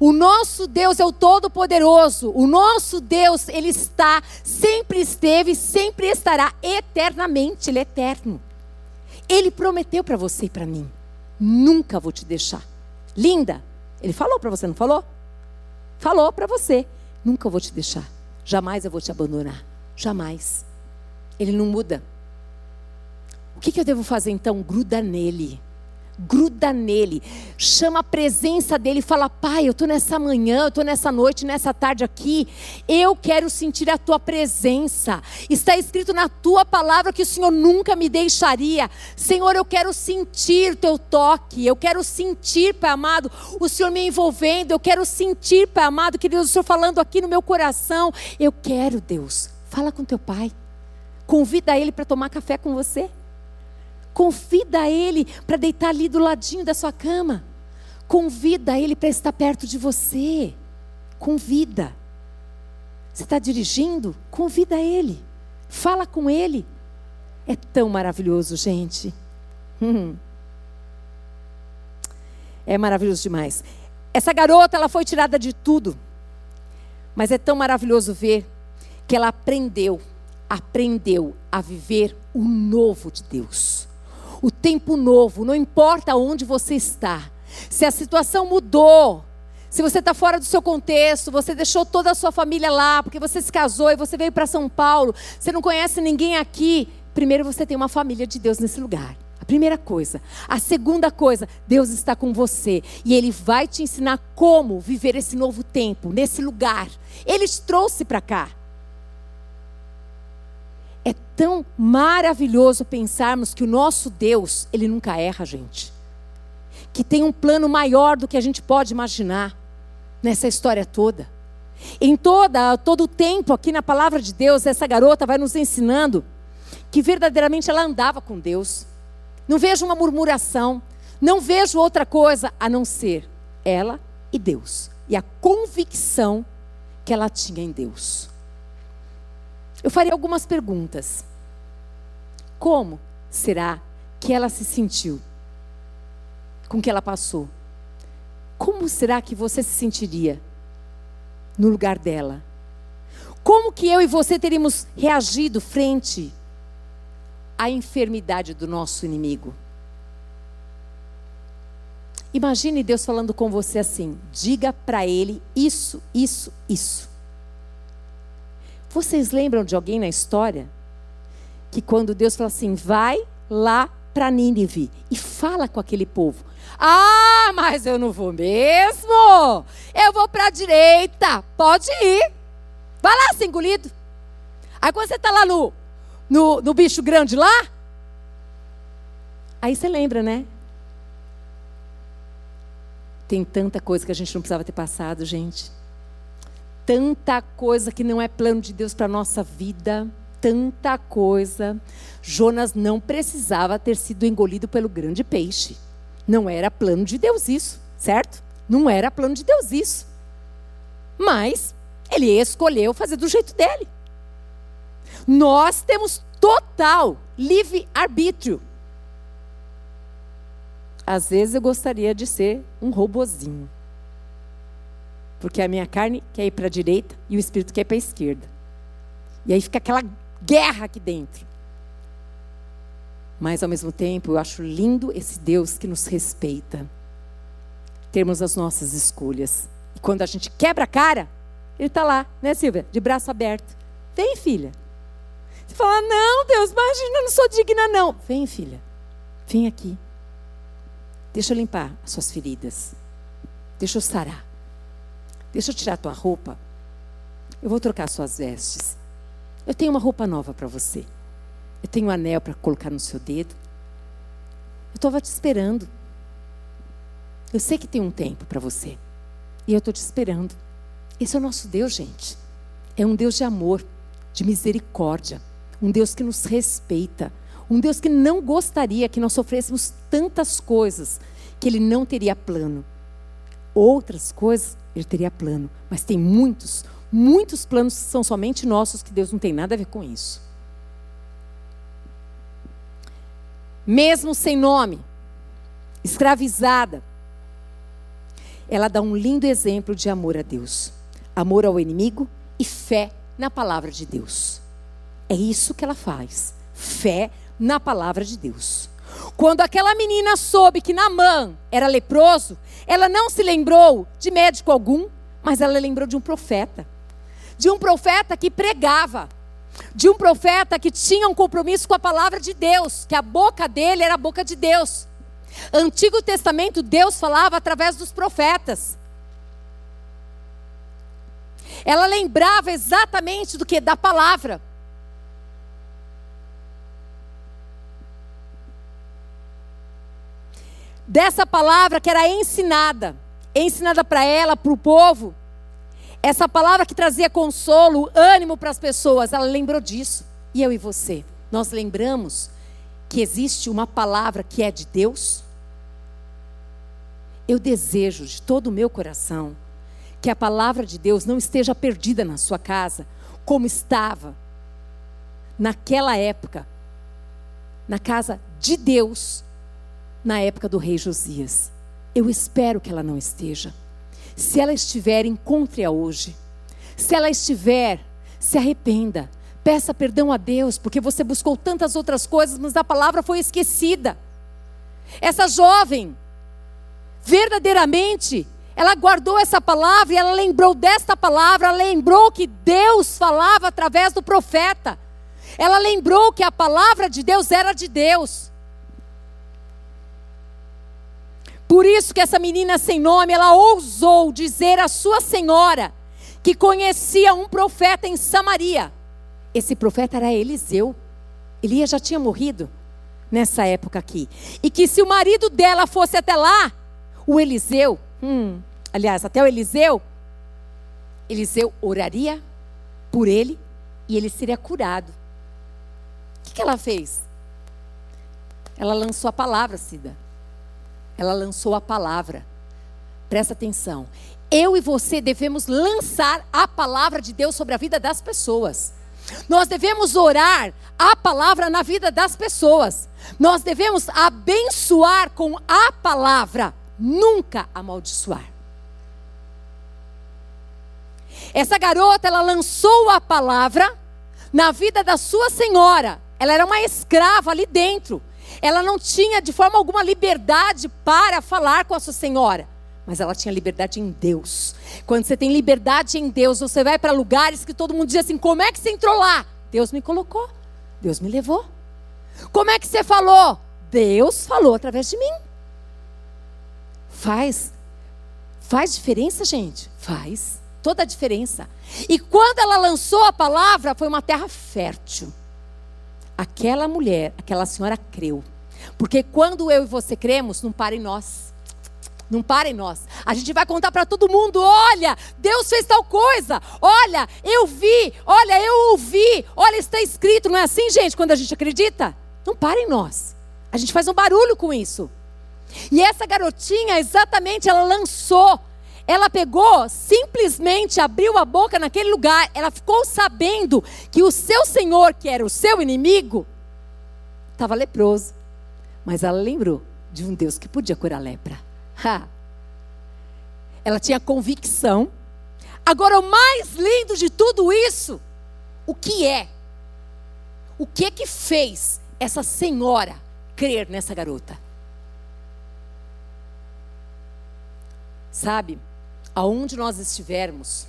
O nosso Deus é o Todo-Poderoso. O nosso Deus, Ele está, sempre esteve, sempre estará eternamente. Ele é eterno. Ele prometeu para você e para mim: nunca vou te deixar. Linda, ele falou para você, não falou? Falou para você: nunca vou te deixar. Jamais eu vou te abandonar. Jamais. Ele não muda. O que, que eu devo fazer então? Gruda nele gruda nele, chama a presença dele e fala: Pai, eu estou nessa manhã, eu estou nessa noite, nessa tarde aqui, eu quero sentir a tua presença. Está escrito na tua palavra que o Senhor nunca me deixaria. Senhor, eu quero sentir teu toque, eu quero sentir, Pai amado, o Senhor me envolvendo, eu quero sentir, Pai amado, querido, o Senhor falando aqui no meu coração. Eu quero, Deus, fala com teu pai, convida ele para tomar café com você. Convida ele para deitar ali do ladinho da sua cama. Convida ele para estar perto de você. Convida. Você está dirigindo? Convida ele. Fala com ele. É tão maravilhoso, gente. Hum. É maravilhoso demais. Essa garota, ela foi tirada de tudo. Mas é tão maravilhoso ver que ela aprendeu, aprendeu a viver o novo de Deus o tempo novo, não importa onde você está. Se a situação mudou, se você está fora do seu contexto, você deixou toda a sua família lá, porque você se casou e você veio para São Paulo, você não conhece ninguém aqui. Primeiro você tem uma família de Deus nesse lugar. A primeira coisa. A segunda coisa, Deus está com você e Ele vai te ensinar como viver esse novo tempo, nesse lugar. Ele te trouxe para cá. É tão maravilhoso pensarmos que o nosso Deus, ele nunca erra, gente. Que tem um plano maior do que a gente pode imaginar nessa história toda. Em toda, todo o tempo aqui na palavra de Deus, essa garota vai nos ensinando que verdadeiramente ela andava com Deus. Não vejo uma murmuração, não vejo outra coisa a não ser ela e Deus. E a convicção que ela tinha em Deus. Eu farei algumas perguntas. Como será que ela se sentiu com o que ela passou? Como será que você se sentiria no lugar dela? Como que eu e você teríamos reagido frente à enfermidade do nosso inimigo? Imagine Deus falando com você assim: diga para ele isso, isso, isso. Vocês lembram de alguém na história que quando Deus fala assim, vai lá para Nínive e fala com aquele povo. Ah, mas eu não vou mesmo. Eu vou para a direita. Pode ir. Vai lá, ser engolido. Aí quando você está lá no, no, no bicho grande lá, aí você lembra, né? Tem tanta coisa que a gente não precisava ter passado, gente tanta coisa que não é plano de Deus para a nossa vida, tanta coisa. Jonas não precisava ter sido engolido pelo grande peixe. Não era plano de Deus isso, certo? Não era plano de Deus isso. Mas Ele escolheu fazer do jeito dele. Nós temos total livre arbítrio. Às vezes eu gostaria de ser um robozinho. Porque a minha carne quer ir para a direita e o espírito quer ir para a esquerda. E aí fica aquela guerra aqui dentro. Mas ao mesmo tempo eu acho lindo esse Deus que nos respeita. Termos as nossas escolhas. E quando a gente quebra a cara, ele está lá, né, Silvia? De braço aberto. Vem, filha. Você fala, não, Deus, imagina, eu não sou digna, não. Vem, filha. Vem aqui. Deixa eu limpar as suas feridas. Deixa eu sarar. Deixa eu tirar tua roupa. Eu vou trocar suas vestes. Eu tenho uma roupa nova para você. Eu tenho um anel para colocar no seu dedo. Eu estava te esperando. Eu sei que tem um tempo para você. E eu estou te esperando. Esse é o nosso Deus, gente. É um Deus de amor, de misericórdia. Um Deus que nos respeita um Deus que não gostaria que nós sofrêssemos tantas coisas que Ele não teria plano. Outras coisas Ele teria plano, mas tem muitos, muitos planos que são somente nossos que Deus não tem nada a ver com isso. Mesmo sem nome, escravizada, ela dá um lindo exemplo de amor a Deus, amor ao inimigo e fé na palavra de Deus. É isso que ela faz. Fé na palavra de Deus. Quando aquela menina soube que Namã era leproso, ela não se lembrou de médico algum, mas ela lembrou de um profeta. De um profeta que pregava. De um profeta que tinha um compromisso com a palavra de Deus, que a boca dele era a boca de Deus. Antigo Testamento, Deus falava através dos profetas. Ela lembrava exatamente do que? Da palavra. Dessa palavra que era ensinada, ensinada para ela, para o povo. Essa palavra que trazia consolo, ânimo para as pessoas, ela lembrou disso. E eu e você, nós lembramos que existe uma palavra que é de Deus? Eu desejo de todo o meu coração que a palavra de Deus não esteja perdida na sua casa, como estava naquela época, na casa de Deus, na época do rei Josias. Eu espero que ela não esteja. Se ela estiver, encontre-a hoje. Se ela estiver, se arrependa. Peça perdão a Deus, porque você buscou tantas outras coisas, mas a palavra foi esquecida. Essa jovem, verdadeiramente, ela guardou essa palavra e ela lembrou desta palavra, ela lembrou que Deus falava através do profeta. Ela lembrou que a palavra de Deus era de Deus. Por isso que essa menina sem nome, ela ousou dizer à sua senhora que conhecia um profeta em Samaria. Esse profeta era Eliseu. Elias já tinha morrido nessa época aqui. E que se o marido dela fosse até lá, o Eliseu, hum, aliás, até o Eliseu, Eliseu oraria por ele e ele seria curado. O que, que ela fez? Ela lançou a palavra, Cida ela lançou a palavra. Presta atenção. Eu e você devemos lançar a palavra de Deus sobre a vida das pessoas. Nós devemos orar a palavra na vida das pessoas. Nós devemos abençoar com a palavra, nunca amaldiçoar. Essa garota, ela lançou a palavra na vida da sua senhora. Ela era uma escrava ali dentro. Ela não tinha de forma alguma liberdade para falar com a sua senhora, mas ela tinha liberdade em Deus. Quando você tem liberdade em Deus, você vai para lugares que todo mundo diz assim: como é que você entrou lá? Deus me colocou, Deus me levou. Como é que você falou? Deus falou através de mim. Faz. Faz diferença, gente? Faz. Toda a diferença. E quando ela lançou a palavra, foi uma terra fértil aquela mulher, aquela senhora creu. Porque quando eu e você cremos, não para em nós. Não para em nós. A gente vai contar para todo mundo: olha, Deus fez tal coisa. Olha, eu vi. Olha, eu ouvi. Olha, está escrito. Não é assim, gente, quando a gente acredita? Não para em nós. A gente faz um barulho com isso. E essa garotinha, exatamente, ela lançou. Ela pegou, simplesmente abriu a boca naquele lugar. Ela ficou sabendo que o seu senhor, que era o seu inimigo, estava leproso. Mas ela lembrou de um Deus que podia curar lepra. Ha. Ela tinha convicção. Agora, o mais lindo de tudo isso, o que é? O que que fez essa senhora crer nessa garota? Sabe, aonde nós estivermos,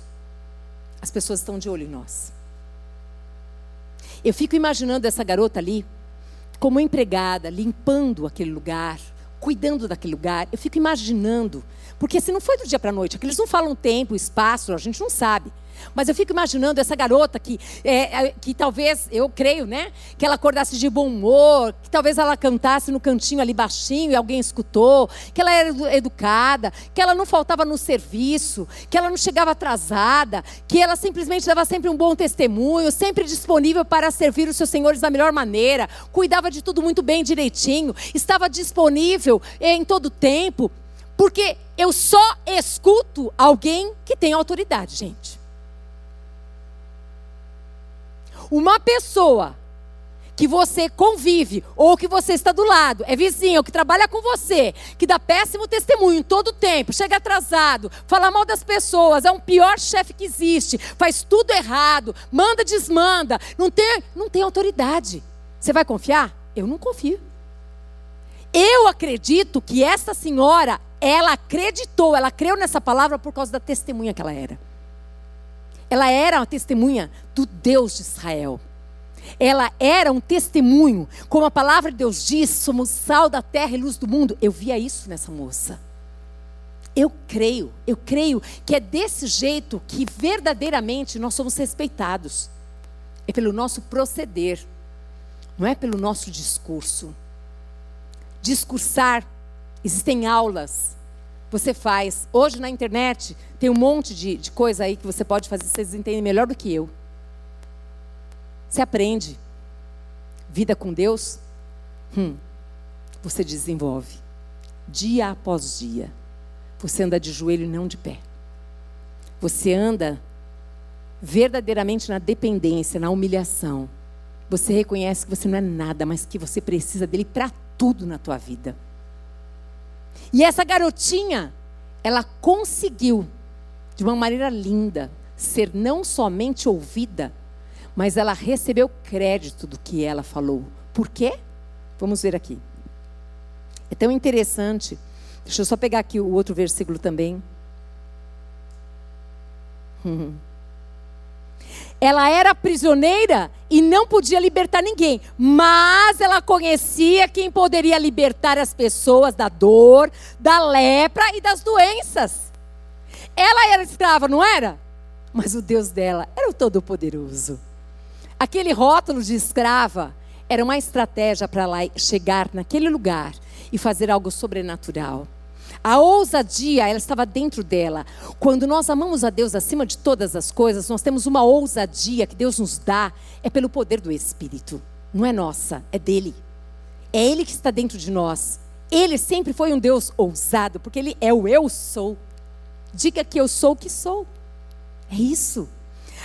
as pessoas estão de olho em nós. Eu fico imaginando essa garota ali, como empregada, limpando aquele lugar, cuidando daquele lugar. Eu fico imaginando, porque se não foi do dia para a noite, aqueles não falam tempo, espaço, a gente não sabe. Mas eu fico imaginando essa garota que, é, é, que talvez, eu creio, né? Que ela acordasse de bom humor, que talvez ela cantasse no cantinho ali baixinho e alguém escutou, que ela era educada, que ela não faltava no serviço, que ela não chegava atrasada, que ela simplesmente dava sempre um bom testemunho, sempre disponível para servir os seus senhores da melhor maneira, cuidava de tudo muito bem direitinho, estava disponível em todo tempo. Porque eu só escuto alguém que tem autoridade, gente. Uma pessoa que você convive, ou que você está do lado, é vizinho, que trabalha com você, que dá péssimo testemunho em todo tempo, chega atrasado, fala mal das pessoas, é um pior chefe que existe, faz tudo errado, manda, desmanda, não tem, não tem autoridade. Você vai confiar? Eu não confio. Eu acredito que essa senhora, ela acreditou, ela creu nessa palavra por causa da testemunha que ela era. Ela era uma testemunha do Deus de Israel. Ela era um testemunho, como a palavra de Deus diz, somos sal da terra e luz do mundo. Eu via isso nessa moça. Eu creio, eu creio que é desse jeito que verdadeiramente nós somos respeitados. É pelo nosso proceder, não é pelo nosso discurso. Discursar, existem aulas, você faz. Hoje na internet tem um monte de, de coisa aí que você pode fazer, vocês entendem melhor do que eu. Você aprende. Vida com Deus, hum, você desenvolve. Dia após dia. Você anda de joelho e não de pé. Você anda verdadeiramente na dependência, na humilhação. Você reconhece que você não é nada, mas que você precisa dele para tudo na tua vida. E essa garotinha, ela conseguiu, de uma maneira linda, ser não somente ouvida, mas ela recebeu crédito do que ela falou. Por quê? Vamos ver aqui. É tão interessante. Deixa eu só pegar aqui o outro versículo também. *laughs* Ela era prisioneira e não podia libertar ninguém, mas ela conhecia quem poderia libertar as pessoas da dor, da lepra e das doenças. Ela era escrava, não era? Mas o Deus dela era o Todo-Poderoso. Aquele rótulo de escrava era uma estratégia para ela chegar naquele lugar e fazer algo sobrenatural. A ousadia, ela estava dentro dela. Quando nós amamos a Deus acima de todas as coisas, nós temos uma ousadia que Deus nos dá, é pelo poder do Espírito. Não é nossa, é dele. É ele que está dentro de nós. Ele sempre foi um Deus ousado, porque ele é o eu sou. Diga que eu sou o que sou. É isso.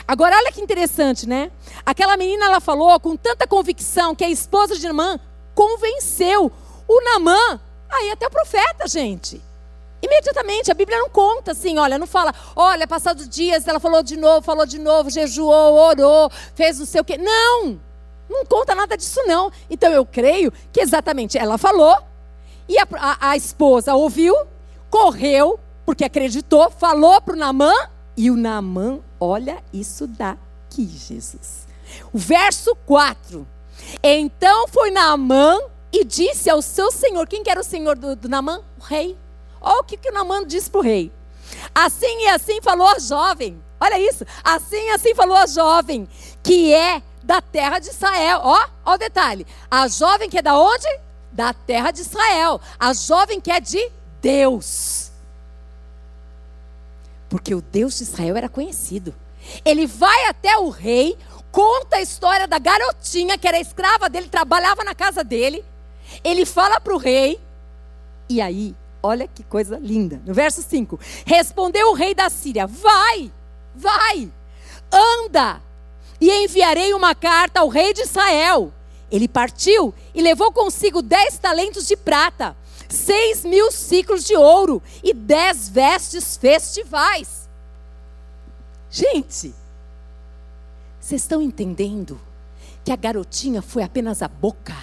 Agora, olha que interessante, né? Aquela menina, ela falou com tanta convicção que a esposa de Namã convenceu o Namã aí até o profeta, gente. Imediatamente, a Bíblia não conta assim, olha, não fala, olha, passados dias ela falou de novo, falou de novo, jejuou, orou, fez não sei o quê. Não, não conta nada disso não. Então eu creio que exatamente ela falou, e a, a, a esposa ouviu, correu, porque acreditou, falou para o Namã, e o Namã, olha isso daqui, Jesus. O verso 4. Então foi Naamã e disse ao seu senhor, quem que era o senhor do, do Namã? O rei. Olha o que, que o Namã disse para o rei. Assim e assim falou a jovem. Olha isso. Assim e assim falou a jovem, que é da terra de Israel. Ó, ó o detalhe. A jovem que é da onde? Da terra de Israel. A jovem que é de Deus. Porque o Deus de Israel era conhecido. Ele vai até o rei, conta a história da garotinha que era escrava dele, trabalhava na casa dele. Ele fala para o rei, e aí Olha que coisa linda. No verso 5: Respondeu o rei da Síria: Vai, vai, anda, e enviarei uma carta ao rei de Israel. Ele partiu e levou consigo dez talentos de prata, seis mil ciclos de ouro e dez vestes festivais. Gente, vocês estão entendendo que a garotinha foi apenas a boca?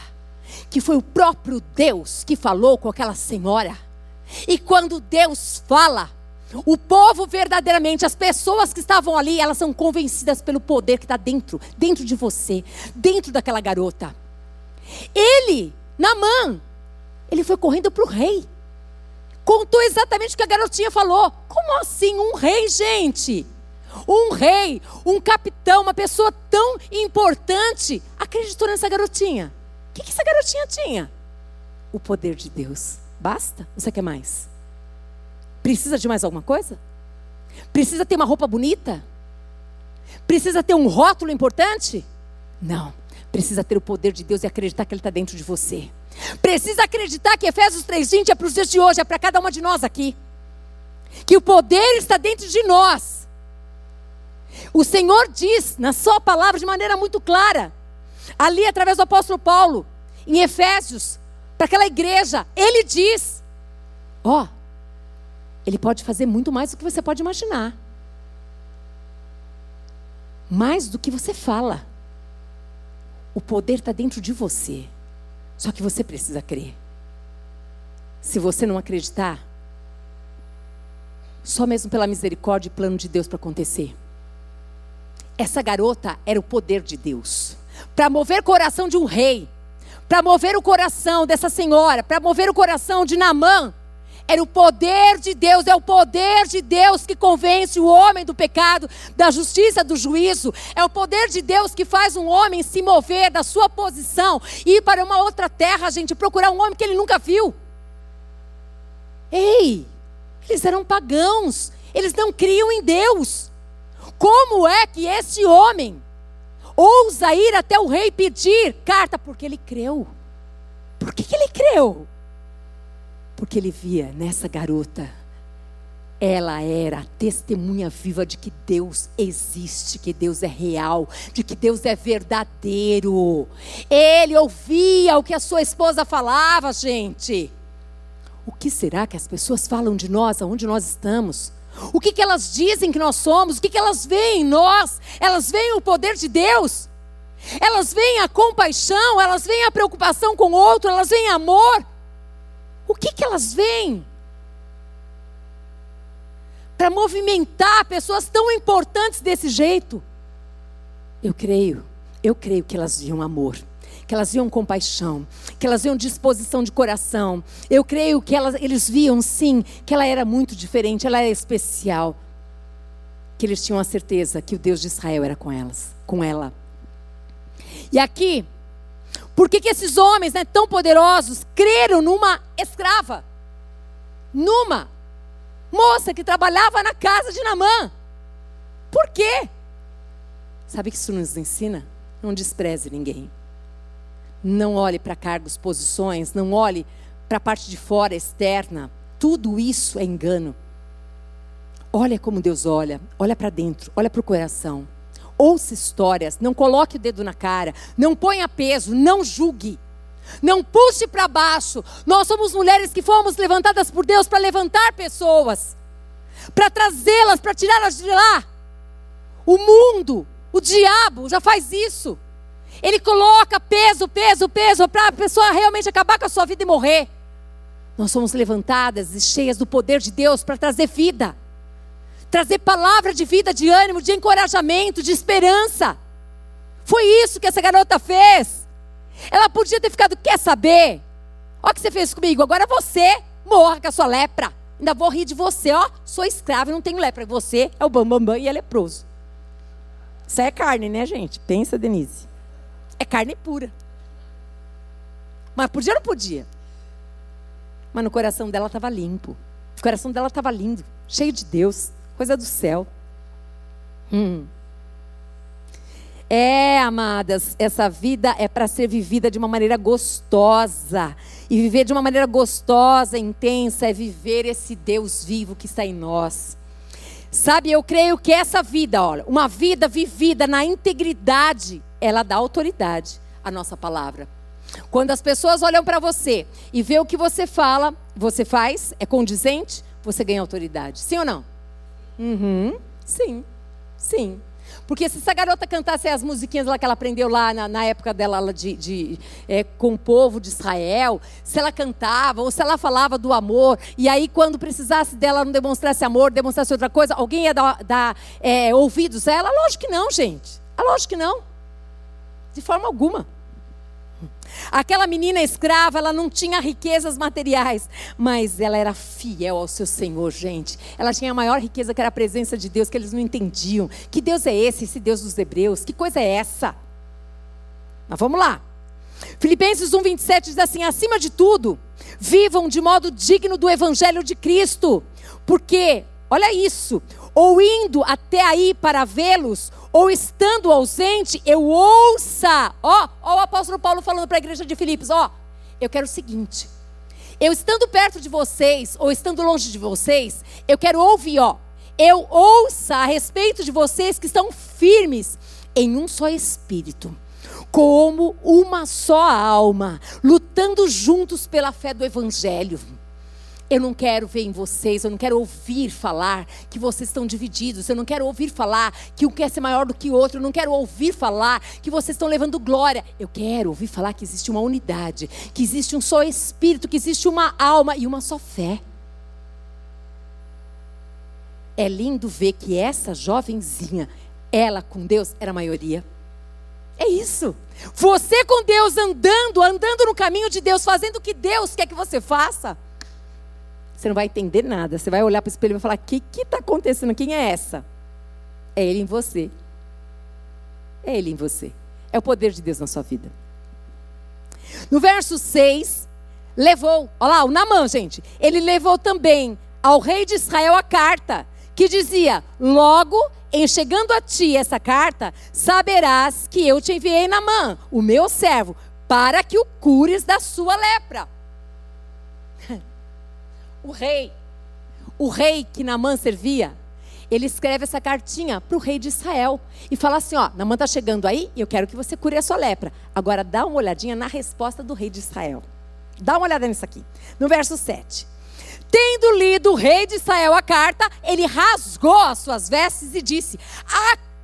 Que foi o próprio Deus que falou com aquela senhora? E quando Deus fala, o povo verdadeiramente, as pessoas que estavam ali, elas são convencidas pelo poder que está dentro, dentro de você, dentro daquela garota. Ele, Namã, ele foi correndo para o rei. Contou exatamente o que a garotinha falou. Como assim um rei, gente? Um rei, um capitão, uma pessoa tão importante, acreditou nessa garotinha. O que, que essa garotinha tinha? O poder de Deus. Basta? Você quer mais? Precisa de mais alguma coisa? Precisa ter uma roupa bonita? Precisa ter um rótulo importante? Não. Precisa ter o poder de Deus e acreditar que Ele está dentro de você. Precisa acreditar que Efésios 3,20 é para os dias de hoje, é para cada uma de nós aqui. Que o poder está dentro de nós. O Senhor diz na Sua palavra de maneira muito clara, ali através do apóstolo Paulo, em Efésios, para aquela igreja, Ele diz: Ó, oh, Ele pode fazer muito mais do que você pode imaginar. Mais do que você fala. O poder está dentro de você. Só que você precisa crer. Se você não acreditar, só mesmo pela misericórdia e plano de Deus para acontecer. Essa garota era o poder de Deus para mover o coração de um rei, para mover o coração dessa senhora, para mover o coração de Namã, era o poder de Deus, é o poder de Deus que convence o homem do pecado, da justiça, do juízo. É o poder de Deus que faz um homem se mover da sua posição e ir para uma outra terra, gente, procurar um homem que ele nunca viu. Ei, eles eram pagãos, eles não criam em Deus. Como é que esse homem ousa ir até o rei pedir carta? Porque ele creu. Por que, que ele creu? Porque ele via nessa garota, ela era a testemunha viva de que Deus existe, que Deus é real, de que Deus é verdadeiro. Ele ouvia o que a sua esposa falava, gente. O que será que as pessoas falam de nós, aonde nós estamos? O que, que elas dizem que nós somos? O que, que elas veem em nós? Elas veem o poder de Deus? Elas veem a compaixão? Elas veem a preocupação com o outro? Elas veem amor? O que, que elas veem? Para movimentar pessoas tão importantes desse jeito. Eu creio, eu creio que elas viam amor, que elas viam compaixão, que elas viam disposição de coração. Eu creio que elas, eles viam, sim, que ela era muito diferente, ela era especial. Que eles tinham a certeza que o Deus de Israel era com elas, com ela. E aqui, por que, que esses homens né, tão poderosos creram numa escrava? Numa moça que trabalhava na casa de Namã. Por quê? Sabe o que isso nos ensina? Não despreze ninguém. Não olhe para cargos, posições, não olhe para a parte de fora, externa. Tudo isso é engano. Olha como Deus olha, olha para dentro, olha para o coração ouça histórias, não coloque o dedo na cara, não ponha peso, não julgue. Não puxe para baixo. Nós somos mulheres que fomos levantadas por Deus para levantar pessoas, para trazê-las, para tirá-las de lá. O mundo, o diabo já faz isso. Ele coloca peso, peso, peso para a pessoa realmente acabar com a sua vida e morrer. Nós somos levantadas e cheias do poder de Deus para trazer vida trazer palavra de vida, de ânimo, de encorajamento, de esperança. Foi isso que essa garota fez. Ela podia ter ficado, quer saber? Olha o que você fez comigo, agora você morra com a sua lepra. Ainda vou rir de você, ó. Sou escravo e não tenho lepra. Você é o bambambam bam, bam, e é leproso. Isso é carne, né, gente? Pensa, Denise. É carne pura. Mas podia ou não podia? Mas no coração dela estava limpo. O coração dela estava lindo, cheio de Deus coisa do céu. Hum. É, amadas, essa vida é para ser vivida de uma maneira gostosa. E viver de uma maneira gostosa, intensa, é viver esse Deus vivo que está em nós. Sabe, eu creio que essa vida, olha, uma vida vivida na integridade, ela dá autoridade à nossa palavra. Quando as pessoas olham para você e vê o que você fala, você faz, é condizente, você ganha autoridade. Sim ou não? Uhum. Sim. Sim. Porque se essa garota cantasse as musiquinhas lá que ela aprendeu lá na, na época dela de, de é, com o povo de Israel, se ela cantava, ou se ela falava do amor, e aí quando precisasse dela não demonstrasse amor, demonstrasse outra coisa, alguém ia dar, dar é, ouvidos a ela? Lógico que não, gente. É lógico que não. De forma alguma. Aquela menina escrava, ela não tinha riquezas materiais, mas ela era fiel ao seu Senhor, gente. Ela tinha a maior riqueza que era a presença de Deus, que eles não entendiam. Que Deus é esse, esse Deus dos hebreus? Que coisa é essa? Mas vamos lá. Filipenses 1:27 diz assim: acima de tudo, vivam de modo digno do evangelho de Cristo, porque olha isso, ou indo até aí para vê-los, ou estando ausente, eu ouça. Ó, ó o apóstolo Paulo falando para a igreja de Filipos, ó, eu quero o seguinte. Eu estando perto de vocês, ou estando longe de vocês, eu quero ouvir, ó. Eu ouça a respeito de vocês que estão firmes em um só espírito, como uma só alma, lutando juntos pela fé do evangelho. Eu não quero ver em vocês, eu não quero ouvir falar que vocês estão divididos, eu não quero ouvir falar que um quer ser maior do que o outro, eu não quero ouvir falar que vocês estão levando glória. Eu quero ouvir falar que existe uma unidade, que existe um só espírito, que existe uma alma e uma só fé. É lindo ver que essa jovenzinha, ela com Deus era a maioria. É isso. Você com Deus andando, andando no caminho de Deus, fazendo o que Deus quer que você faça. Você não vai entender nada. Você vai olhar para o espelho e vai falar: o que está acontecendo? Quem é essa? É Ele em você. É Ele em você. É o poder de Deus na sua vida. No verso 6, levou, olha lá, o Namã, gente. Ele levou também ao rei de Israel a carta, que dizia: Logo, em chegando a ti essa carta, saberás que eu te enviei Namã, o meu servo, para que o cures da sua lepra o rei, o rei que Namã servia, ele escreve essa cartinha para o rei de Israel e fala assim: ó, Namã está chegando aí e eu quero que você cure a sua lepra. Agora dá uma olhadinha na resposta do rei de Israel. Dá uma olhada nisso aqui. No verso 7. Tendo lido o rei de Israel a carta, ele rasgou as suas vestes e disse: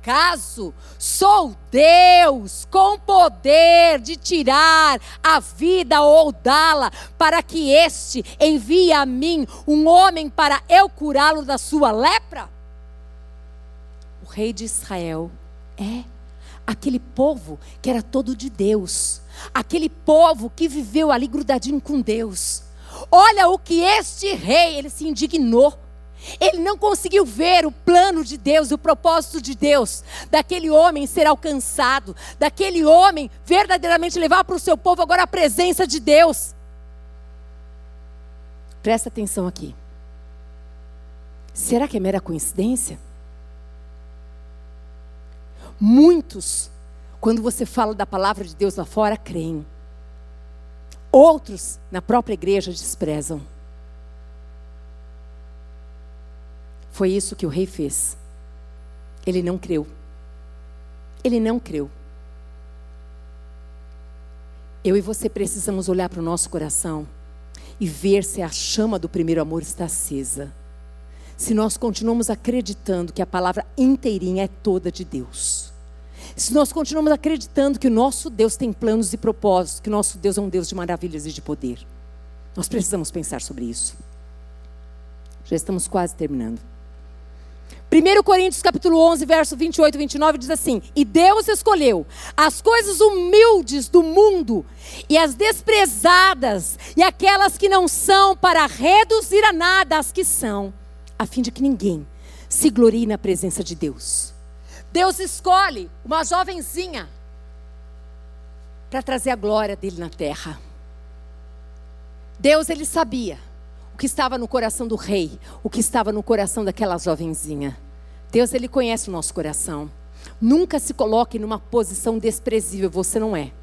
acaso sou Deus com poder de tirar a vida ou dá-la, para que este envie a mim um homem para eu curá-lo da sua lepra? O rei de Israel é aquele povo que era todo de Deus, aquele povo que viveu ali grudadinho com Deus. Olha o que este rei, ele se indignou. Ele não conseguiu ver o plano de Deus, o propósito de Deus, daquele homem ser alcançado, daquele homem verdadeiramente levar para o seu povo agora a presença de Deus. Presta atenção aqui. Será que é mera coincidência? Muitos, quando você fala da palavra de Deus lá fora, creem. Outros, na própria igreja, desprezam. Foi isso que o rei fez. Ele não creu. Ele não creu. Eu e você precisamos olhar para o nosso coração e ver se a chama do primeiro amor está acesa. Se nós continuamos acreditando que a palavra inteirinha é toda de Deus. Se nós continuamos acreditando que o nosso Deus tem planos e propósitos, que o nosso Deus é um Deus de maravilhas e de poder. Nós precisamos pensar sobre isso. Já estamos quase terminando. 1 Coríntios capítulo 11, verso 28 e 29 diz assim: E Deus escolheu as coisas humildes do mundo e as desprezadas e aquelas que não são para reduzir a nada as que são, a fim de que ninguém se glorie na presença de Deus. Deus escolhe uma jovenzinha para trazer a glória dele na terra. Deus ele sabia o que estava no coração do rei, o que estava no coração daquela jovenzinha. Deus, Ele conhece o nosso coração. Nunca se coloque numa posição desprezível, você não é.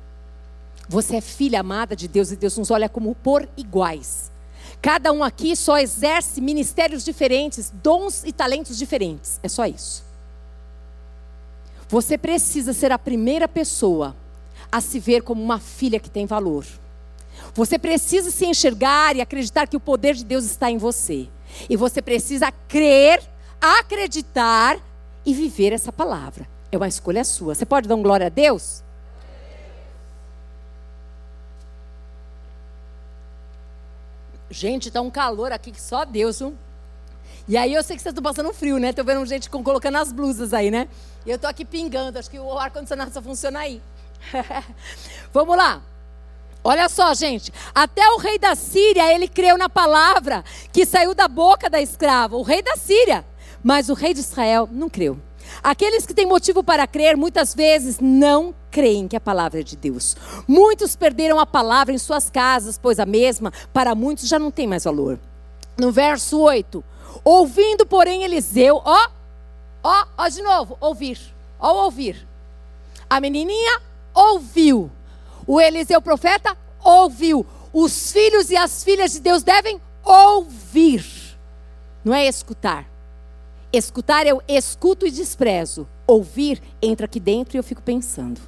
Você é filha amada de Deus e Deus nos olha como por iguais. Cada um aqui só exerce ministérios diferentes, dons e talentos diferentes. É só isso. Você precisa ser a primeira pessoa a se ver como uma filha que tem valor. Você precisa se enxergar e acreditar que o poder de Deus está em você. E você precisa crer, acreditar e viver essa palavra. É uma escolha sua. Você pode dar um glória a Deus? Gente, está um calor aqui que só Deus. Viu? E aí eu sei que vocês estão passando frio, né? Estou vendo gente colocando as blusas aí, né? E eu estou aqui pingando. Acho que o ar-condicionado só funciona aí. *laughs* Vamos lá. Olha só, gente. Até o rei da Síria, ele creu na palavra que saiu da boca da escrava. O rei da Síria. Mas o rei de Israel não creu. Aqueles que têm motivo para crer, muitas vezes não creem que a palavra é de Deus. Muitos perderam a palavra em suas casas, pois a mesma, para muitos, já não tem mais valor. No verso 8: Ouvindo, porém, Eliseu, ó, ó, ó, de novo, ouvir, ó, ouvir. A menininha ouviu. O Eliseu profeta ouviu. Os filhos e as filhas de Deus devem ouvir, não é escutar. Escutar eu escuto e desprezo. Ouvir entra aqui dentro e eu fico pensando.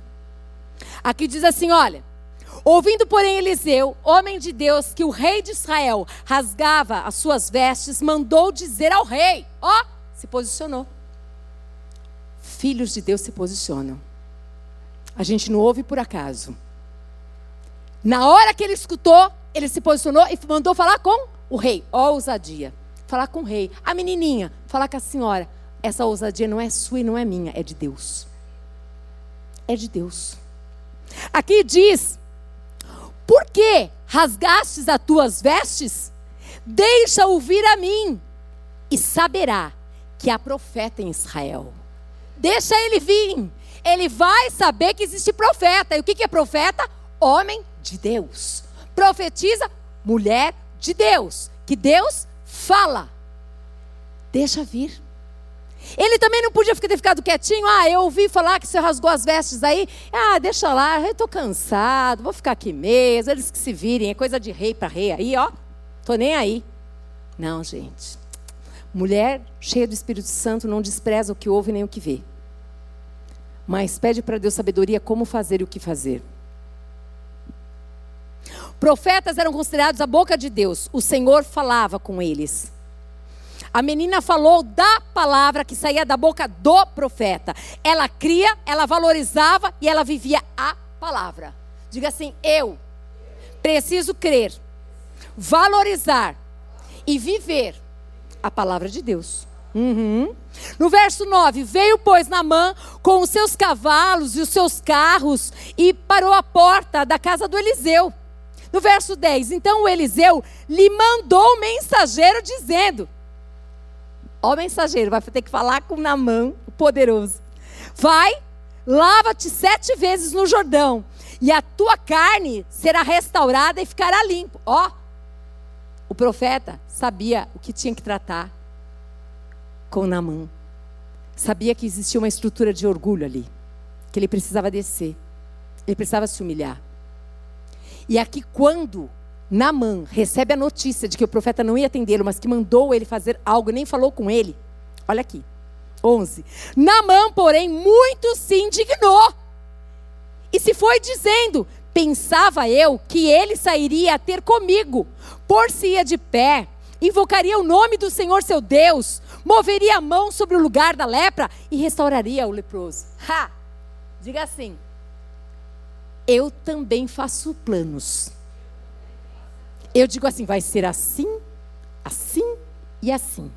Aqui diz assim: olha. Ouvindo, porém, Eliseu, homem de Deus, que o rei de Israel rasgava as suas vestes, mandou dizer ao rei: ó, se posicionou. Filhos de Deus se posicionam. A gente não ouve por acaso. Na hora que ele escutou, ele se posicionou e mandou falar com o rei. Ó, ousadia falar com o rei. A menininha, falar com a senhora. Essa ousadia não é sua e não é minha, é de Deus. É de Deus. Aqui diz: Por que rasgastes as tuas vestes? Deixa ouvir a mim, e saberá que há profeta em Israel. Deixa ele vir. Ele vai saber que existe profeta. E o que é profeta? Homem de Deus. Profetiza, mulher de Deus. Que Deus Fala. Deixa vir. Ele também não podia ter ficado quietinho. Ah, eu ouvi falar que você rasgou as vestes aí. Ah, deixa lá, eu estou cansado, vou ficar aqui mesmo. Eles que se virem, é coisa de rei para rei aí, ó. Tô nem aí. Não, gente. Mulher cheia do Espírito Santo não despreza o que ouve nem o que vê. Mas pede para Deus sabedoria como fazer e o que fazer. Profetas eram considerados a boca de Deus. O Senhor falava com eles. A menina falou da palavra que saía da boca do profeta. Ela cria, ela valorizava e ela vivia a palavra. Diga assim: eu preciso crer, valorizar e viver a palavra de Deus. Uhum. No verso 9: Veio, pois, Namã com os seus cavalos e os seus carros e parou à porta da casa do Eliseu. No verso 10, então o Eliseu lhe mandou o mensageiro dizendo: Ó, mensageiro, vai ter que falar com Namã, o poderoso. Vai, lava-te sete vezes no Jordão, e a tua carne será restaurada e ficará limpo. Ó, o profeta sabia o que tinha que tratar com Namã. Sabia que existia uma estrutura de orgulho ali, que ele precisava descer, ele precisava se humilhar. E aqui, quando Namã recebe a notícia de que o profeta não ia atendê-lo, mas que mandou ele fazer algo e nem falou com ele, olha aqui, 11. Namã, porém, muito se indignou e se foi dizendo: Pensava eu que ele sairia a ter comigo, por-se-ia de pé, invocaria o nome do Senhor seu Deus, moveria a mão sobre o lugar da lepra e restauraria o leproso. Ha! Diga assim: eu também faço planos. Eu digo assim: vai ser assim, assim e assim.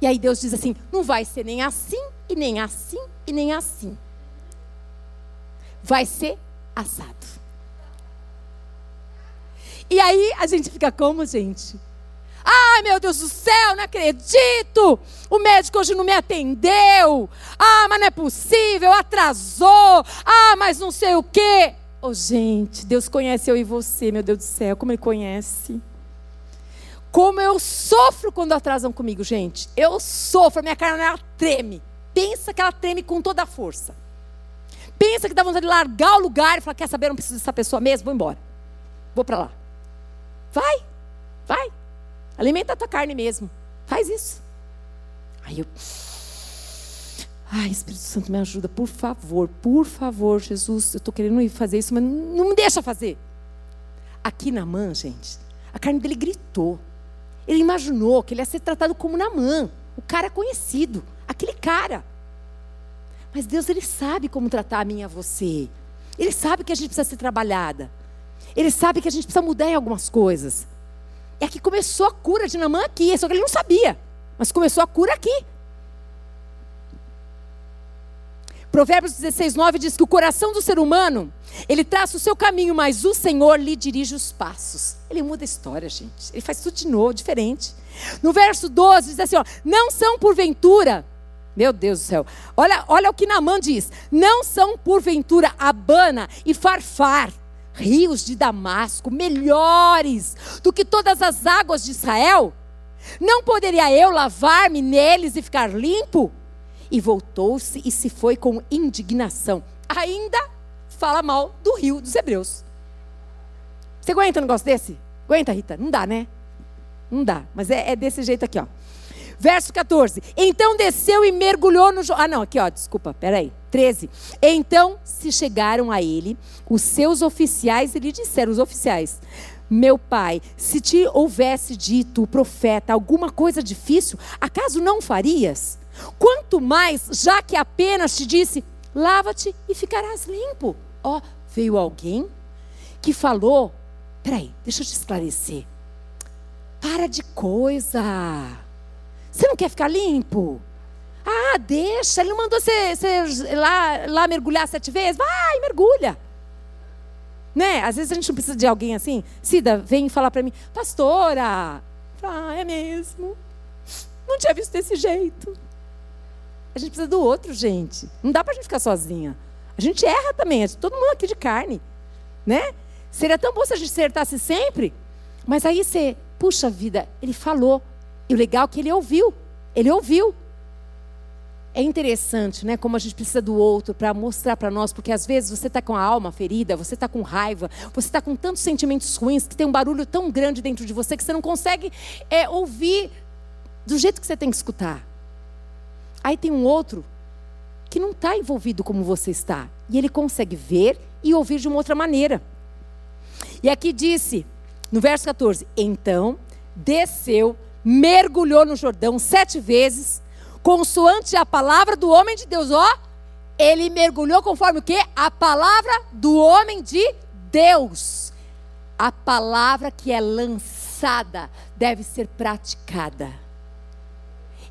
E aí Deus diz assim: não vai ser nem assim, e nem assim, e nem assim. Vai ser assado. E aí a gente fica como, gente? Ai, meu Deus do céu, não acredito. O médico hoje não me atendeu. Ah, mas não é possível, atrasou. Ah, mas não sei o quê. Oh, gente, Deus conhece eu e você, meu Deus do céu, como Ele conhece. Como eu sofro quando atrasam comigo, gente. Eu sofro, minha carne ela treme. pensa que ela treme com toda a força. Pensa que dá vontade de largar o lugar e falar: quer saber, não preciso dessa pessoa mesmo, vou embora. Vou para lá. Vai, vai. Alimenta a tua carne mesmo. Faz isso. Aí eu. Ai, Espírito Santo, me ajuda, por favor, por favor, Jesus. Eu estou querendo ir fazer isso, mas não me deixa fazer. Aqui na mão, gente, a carne dele gritou. Ele imaginou que ele ia ser tratado como Namã, o cara conhecido, aquele cara. Mas Deus, ele sabe como tratar a mim e a você. Ele sabe que a gente precisa ser trabalhada. Ele sabe que a gente precisa mudar em algumas coisas. É que começou a cura de Namã aqui, só que ele não sabia. Mas começou a cura aqui. Provérbios 16, 9 diz que o coração do ser humano, ele traça o seu caminho, mas o Senhor lhe dirige os passos. Ele muda a história, gente. Ele faz tudo de novo, diferente. No verso 12 diz assim: ó, não são porventura, meu Deus do céu, olha, olha o que Namã diz: não são porventura Abana e Farfar, rios de Damasco, melhores do que todas as águas de Israel? Não poderia eu lavar-me neles e ficar limpo? E voltou-se e se foi com indignação. Ainda fala mal do rio dos Hebreus. Você aguenta um negócio desse? Aguenta, Rita? Não dá, né? Não dá. Mas é, é desse jeito aqui, ó. Verso 14. Então desceu e mergulhou no. Ah, não, aqui, ó, desculpa, peraí. 13. Então se chegaram a ele os seus oficiais e lhe disseram: os oficiais, meu pai, se te houvesse dito o profeta alguma coisa difícil, acaso não farias? Quanto mais, já que apenas te disse, lava-te e ficarás limpo. Ó, oh, veio alguém que falou: peraí, deixa eu te esclarecer. Para de coisa. Você não quer ficar limpo? Ah, deixa. Ele não mandou você, você lá, lá mergulhar sete vezes? Vai, mergulha. Né? Às vezes a gente não precisa de alguém assim. Cida, vem falar para mim, pastora. Ah, é mesmo. Não tinha visto desse jeito. A gente precisa do outro, gente. Não dá para a gente ficar sozinha. A gente erra também, todo mundo aqui de carne, né? Seria tão bom se a gente acertasse sempre, mas aí você, puxa vida, ele falou. E o legal é que ele ouviu. Ele ouviu. É interessante, né? Como a gente precisa do outro para mostrar para nós, porque às vezes você está com a alma ferida, você está com raiva, você está com tantos sentimentos ruins, que tem um barulho tão grande dentro de você que você não consegue é, ouvir do jeito que você tem que escutar. Aí tem um outro que não está envolvido como você está. E ele consegue ver e ouvir de uma outra maneira. E aqui disse, no verso 14: Então desceu, mergulhou no Jordão sete vezes, consoante a palavra do homem de Deus. Ó, ele mergulhou conforme o que? A palavra do homem de Deus. A palavra que é lançada deve ser praticada.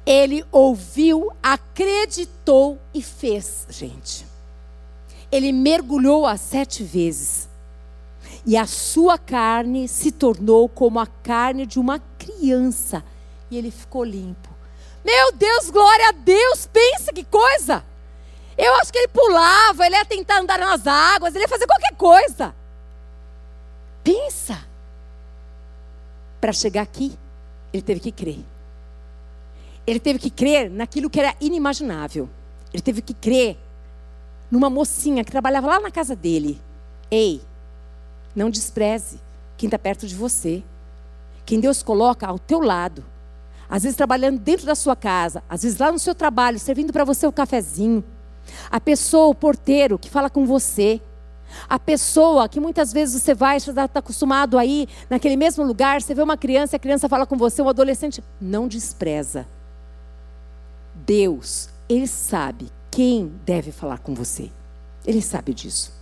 Ele ouviu, acreditou e fez, gente. Ele mergulhou as sete vezes. E a sua carne se tornou como a carne de uma criança. E ele ficou limpo. Meu Deus, glória a Deus! Pensa que coisa! Eu acho que ele pulava, ele ia tentar andar nas águas, ele ia fazer qualquer coisa. Pensa. Para chegar aqui, ele teve que crer. Ele teve que crer naquilo que era inimaginável. Ele teve que crer numa mocinha que trabalhava lá na casa dele. Ei, não despreze quem está perto de você. Quem Deus coloca ao teu lado. Às vezes trabalhando dentro da sua casa, às vezes lá no seu trabalho, servindo para você o cafezinho. A pessoa, o porteiro que fala com você. A pessoa que muitas vezes você vai, está acostumado aí naquele mesmo lugar, você vê uma criança, a criança fala com você, um adolescente, não despreza. Deus, Ele sabe quem deve falar com você. Ele sabe disso.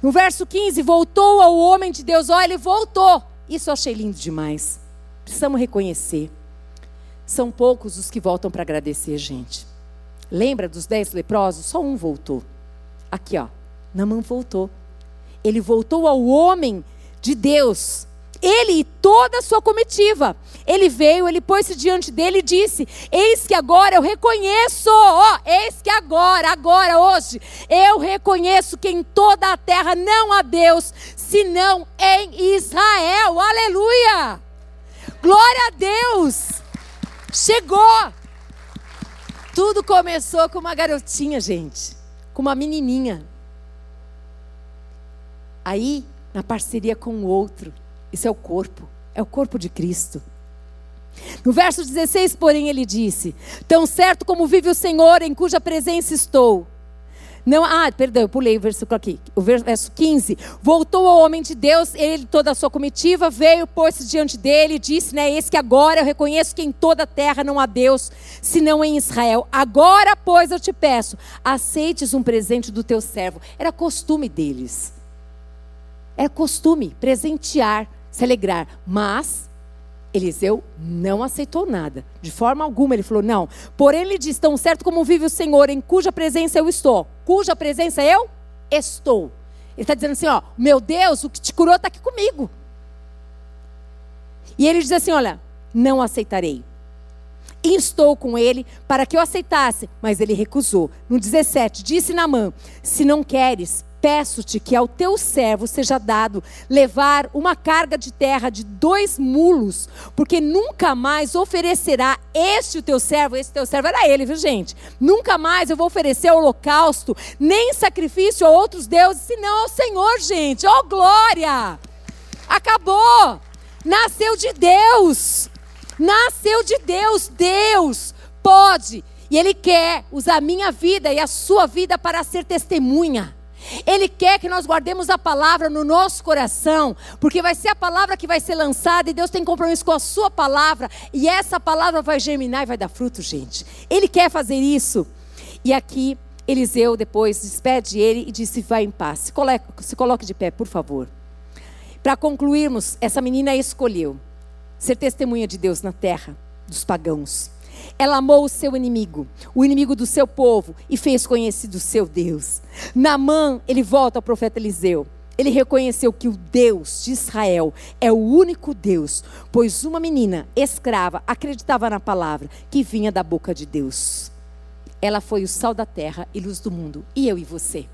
No verso 15, voltou ao homem de Deus. Olha, ele voltou. Isso eu achei lindo demais. Precisamos reconhecer. São poucos os que voltam para agradecer, gente. Lembra dos dez leprosos? Só um voltou. Aqui, ó. Namã voltou. Ele voltou ao homem de Deus ele e toda a sua comitiva. Ele veio, ele pôs-se diante dele e disse: Eis que agora eu reconheço, ó, eis que agora, agora, hoje, eu reconheço que em toda a terra não há Deus, senão em Israel. Aleluia! Glória a Deus! Chegou! Tudo começou com uma garotinha, gente, com uma menininha. Aí, na parceria com o outro, isso é o corpo, é o corpo de Cristo. No verso 16, porém, ele disse: Tão certo como vive o Senhor, em cuja presença estou. Não, ah, perdão, eu pulei o versículo aqui. O verso 15. Voltou ao homem de Deus, ele toda a sua comitiva, veio, pôs-se diante dele e disse, né, eis que agora eu reconheço que em toda a terra não há Deus, senão em Israel. Agora, pois, eu te peço, aceites um presente do teu servo. Era costume deles. Era costume presentear, se alegrar. Mas Eliseu não aceitou nada, de forma alguma. Ele falou: Não. Porém, ele diz: Tão certo como vive o Senhor, em cuja presença eu estou. Cuja presença eu estou. Ele está dizendo assim: Ó, meu Deus, o que te curou está aqui comigo. E ele diz assim: Olha, não aceitarei. Instou com ele para que eu aceitasse, mas ele recusou. No 17, disse Namã: Se não queres, peço-te que ao teu servo seja dado levar uma carga de terra de dois mulos, porque nunca mais oferecerá este o teu servo, esse teu servo era ele, viu gente? Nunca mais eu vou oferecer holocausto, nem sacrifício a outros deuses, senão ao Senhor, gente. Oh glória! Acabou! Nasceu de Deus! Nasceu de Deus, Deus pode e Ele quer usar a minha vida e a sua vida para ser testemunha. Ele quer que nós guardemos a palavra no nosso coração, porque vai ser a palavra que vai ser lançada e Deus tem compromisso com a sua palavra, e essa palavra vai germinar e vai dar fruto, gente. Ele quer fazer isso. E aqui Eliseu depois despede ele e disse: Vai em paz. Se coloque, se coloque de pé, por favor. Para concluirmos, essa menina escolheu ser testemunha de Deus na terra dos pagãos. Ela amou o seu inimigo, o inimigo do seu povo, e fez conhecido o seu Deus. Namã, ele volta ao profeta Eliseu. Ele reconheceu que o Deus de Israel é o único Deus, pois uma menina escrava acreditava na palavra que vinha da boca de Deus. Ela foi o sal da terra e luz do mundo. E eu e você?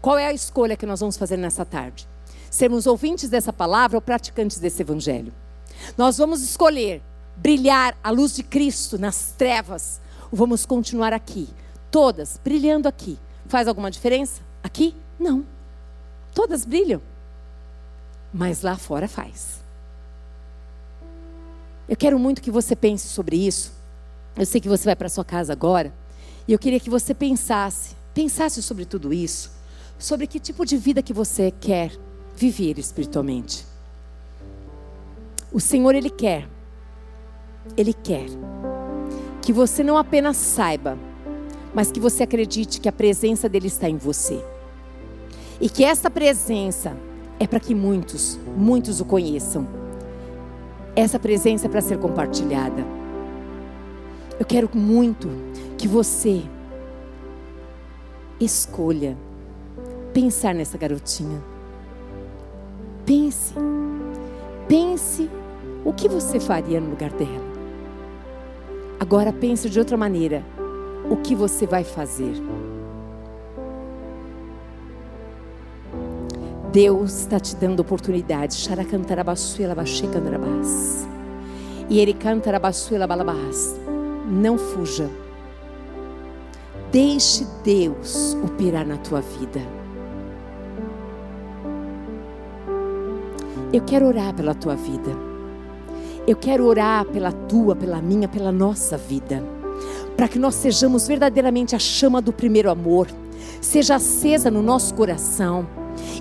Qual é a escolha que nós vamos fazer nessa tarde? Sermos ouvintes dessa palavra ou praticantes desse evangelho? Nós vamos escolher brilhar a luz de Cristo nas trevas, vamos continuar aqui, todas brilhando aqui. Faz alguma diferença? Aqui? Não. Todas brilham. Mas lá fora faz. Eu quero muito que você pense sobre isso. Eu sei que você vai para sua casa agora. E eu queria que você pensasse, pensasse sobre tudo isso, sobre que tipo de vida que você quer viver espiritualmente. O Senhor ele quer ele quer que você não apenas saiba, mas que você acredite que a presença dele está em você. E que essa presença é para que muitos, muitos o conheçam. Essa presença é para ser compartilhada. Eu quero muito que você escolha pensar nessa garotinha. Pense. Pense o que você faria no lugar dela. Agora pense de outra maneira. O que você vai fazer? Deus está te dando oportunidade. E ele canta Não fuja. Deixe Deus operar na tua vida. Eu quero orar pela tua vida. Eu quero orar pela tua, pela minha, pela nossa vida, para que nós sejamos verdadeiramente a chama do primeiro amor, seja acesa no nosso coração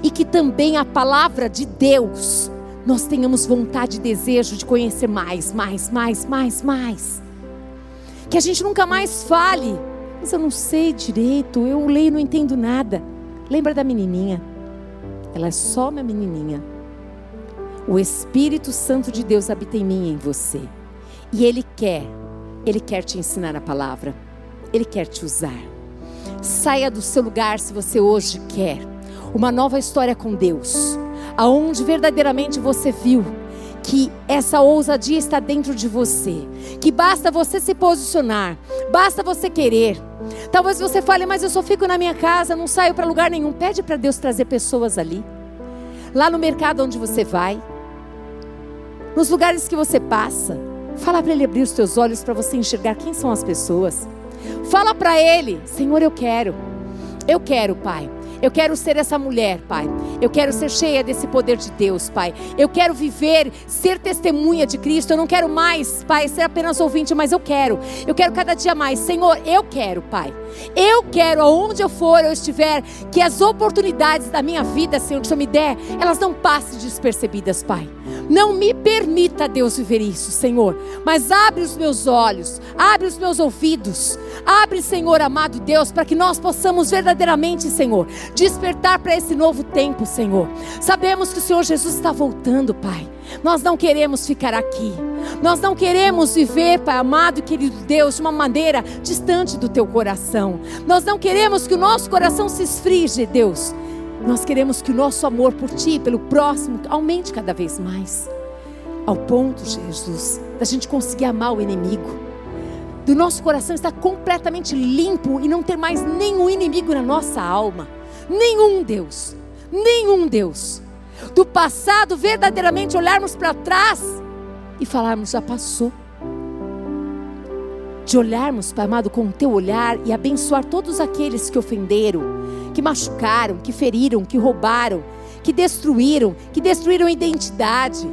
e que também a palavra de Deus nós tenhamos vontade e desejo de conhecer mais, mais, mais, mais, mais. Que a gente nunca mais fale, mas eu não sei direito, eu leio e não entendo nada. Lembra da menininha? Ela é só uma menininha o Espírito Santo de Deus habita em mim e em você. E Ele quer, Ele quer te ensinar a palavra. Ele quer te usar. Saia do seu lugar se você hoje quer uma nova história com Deus, aonde verdadeiramente você viu que essa ousadia está dentro de você, que basta você se posicionar, basta você querer. Talvez você fale, mas eu só fico na minha casa, não saio para lugar nenhum. Pede para Deus trazer pessoas ali. Lá no mercado onde você vai, nos lugares que você passa. Fala para Ele abrir os teus olhos para você enxergar quem são as pessoas. Fala para Ele: Senhor, eu quero. Eu quero, Pai. Eu quero ser essa mulher, Pai. Eu quero ser cheia desse poder de Deus, Pai. Eu quero viver, ser testemunha de Cristo. Eu não quero mais, Pai, ser apenas ouvinte, mas eu quero. Eu quero cada dia mais. Senhor, eu quero, Pai. Eu quero, aonde eu for, eu estiver, que as oportunidades da minha vida, Senhor, que o Senhor me der, elas não passem despercebidas, Pai. Não me permita, Deus, viver isso, Senhor. Mas abre os meus olhos, abre os meus ouvidos, abre, Senhor amado Deus, para que nós possamos verdadeiramente, Senhor, despertar para esse novo tempo, Senhor. Sabemos que o Senhor Jesus está voltando, Pai. Nós não queremos ficar aqui. Nós não queremos viver, Pai amado e querido Deus, de uma maneira distante do teu coração. Nós não queremos que o nosso coração se esfrie, Deus. Nós queremos que o nosso amor por Ti, pelo próximo, aumente cada vez mais. Ao ponto, Jesus, da gente conseguir amar o inimigo. Do nosso coração estar completamente limpo e não ter mais nenhum inimigo na nossa alma. Nenhum Deus. Nenhum Deus. Do passado, verdadeiramente olharmos para trás e falarmos: já passou. De olharmos, Pai amado, com o teu olhar e abençoar todos aqueles que ofenderam, que machucaram, que feriram, que roubaram, que destruíram, que destruíram a identidade.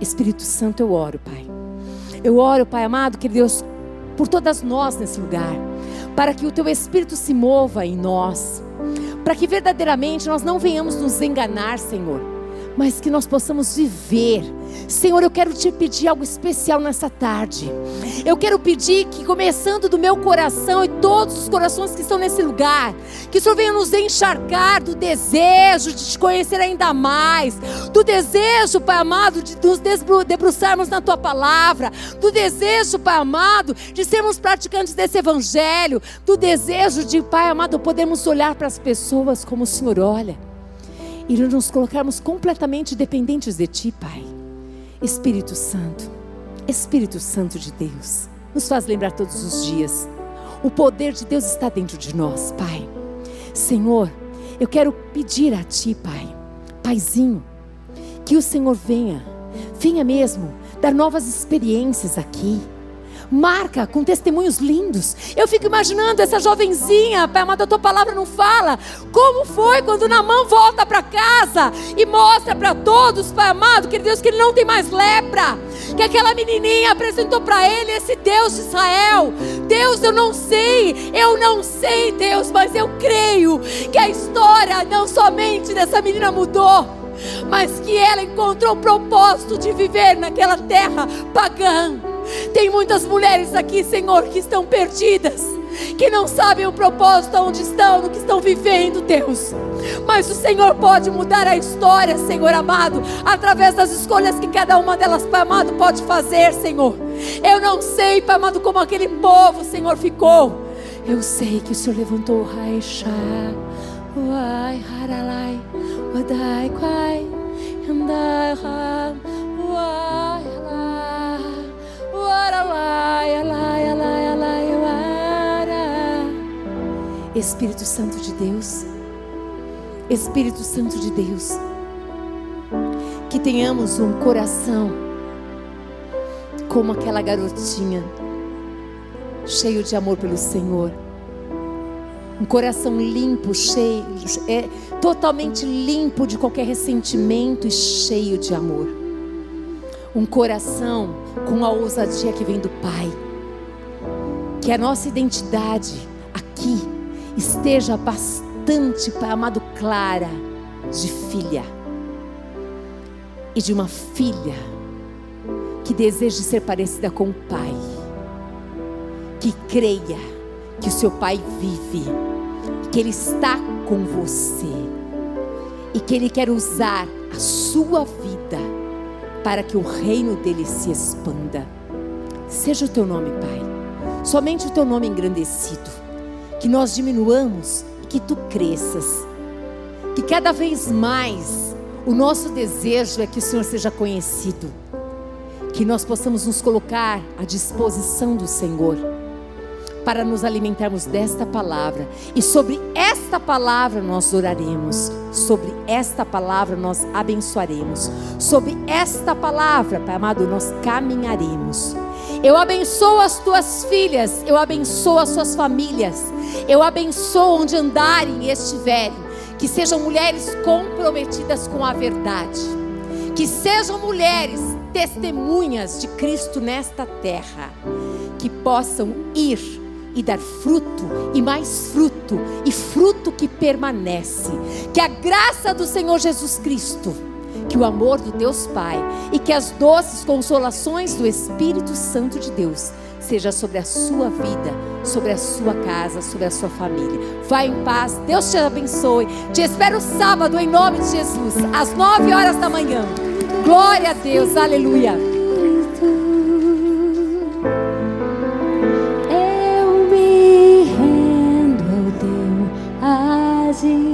Espírito Santo, eu oro, Pai. Eu oro, Pai amado, que Deus, por todas nós nesse lugar, para que o teu Espírito se mova em nós, para que verdadeiramente nós não venhamos nos enganar, Senhor, mas que nós possamos viver Senhor, eu quero te pedir algo especial nessa tarde. Eu quero pedir que, começando do meu coração e todos os corações que estão nesse lugar, que o Senhor venha nos encharcar do desejo de te conhecer ainda mais, do desejo, Pai amado, de nos debruçarmos na tua palavra, do desejo, Pai amado, de sermos praticantes desse evangelho, do desejo de, Pai amado, podermos olhar para as pessoas como o Senhor olha e nos colocarmos completamente dependentes de Ti, Pai. Espírito Santo, Espírito Santo de Deus, nos faz lembrar todos os dias. O poder de Deus está dentro de nós, Pai. Senhor, eu quero pedir a Ti, Pai, Paizinho, que o Senhor venha, venha mesmo dar novas experiências aqui marca com testemunhos lindos. Eu fico imaginando essa jovenzinha, Pai amado, a tua palavra não fala. Como foi quando Namã volta para casa e mostra para todos, Pai amado, que Deus, que ele não tem mais lepra. Que aquela menininha apresentou para ele esse Deus de Israel. Deus, eu não sei, eu não sei, Deus, mas eu creio que a história não somente dessa menina mudou mas que ela encontrou o propósito de viver naquela terra pagã. Tem muitas mulheres aqui, Senhor, que estão perdidas, que não sabem o propósito onde estão, no que estão vivendo, Deus. Mas o Senhor pode mudar a história, Senhor amado, através das escolhas que cada uma delas, Pai amado, pode fazer, Senhor. Eu não sei, Pai amado, como aquele povo, Senhor, ficou. Eu sei que o Senhor levantou o Raixá, Uai, Haralai, Espírito Santo de Deus, Espírito Santo de Deus, que tenhamos um coração como aquela garotinha, cheio de amor pelo Senhor. Um coração limpo, cheio, é, totalmente limpo de qualquer ressentimento e cheio de amor. Um coração com a ousadia que vem do Pai. Que a nossa identidade aqui esteja bastante, Pai amado, clara de filha. E de uma filha que deseje ser parecida com o Pai. Que creia que o seu Pai vive, que Ele está com você e que Ele quer usar a sua vida para que o reino dele se expanda. Seja o teu nome, Pai, somente o teu nome engrandecido, que nós diminuamos e que tu cresças, que cada vez mais o nosso desejo é que o Senhor seja conhecido, que nós possamos nos colocar à disposição do Senhor para nos alimentarmos desta palavra. E sobre esta palavra nós oraremos. Sobre esta palavra nós abençoaremos. Sobre esta palavra, Pai amado, nós caminharemos. Eu abençoo as tuas filhas, eu abençoo as suas famílias, eu abençoo onde andarem e estiverem, que sejam mulheres comprometidas com a verdade, que sejam mulheres testemunhas de Cristo nesta terra, que possam ir e dar fruto, e mais fruto, e fruto que permanece. Que a graça do Senhor Jesus Cristo, que o amor do Deus Pai e que as doces consolações do Espírito Santo de Deus seja sobre a sua vida, sobre a sua casa, sobre a sua família. Vá em paz, Deus te abençoe. Te espero sábado em nome de Jesus, às nove horas da manhã. Glória a Deus, aleluia. as he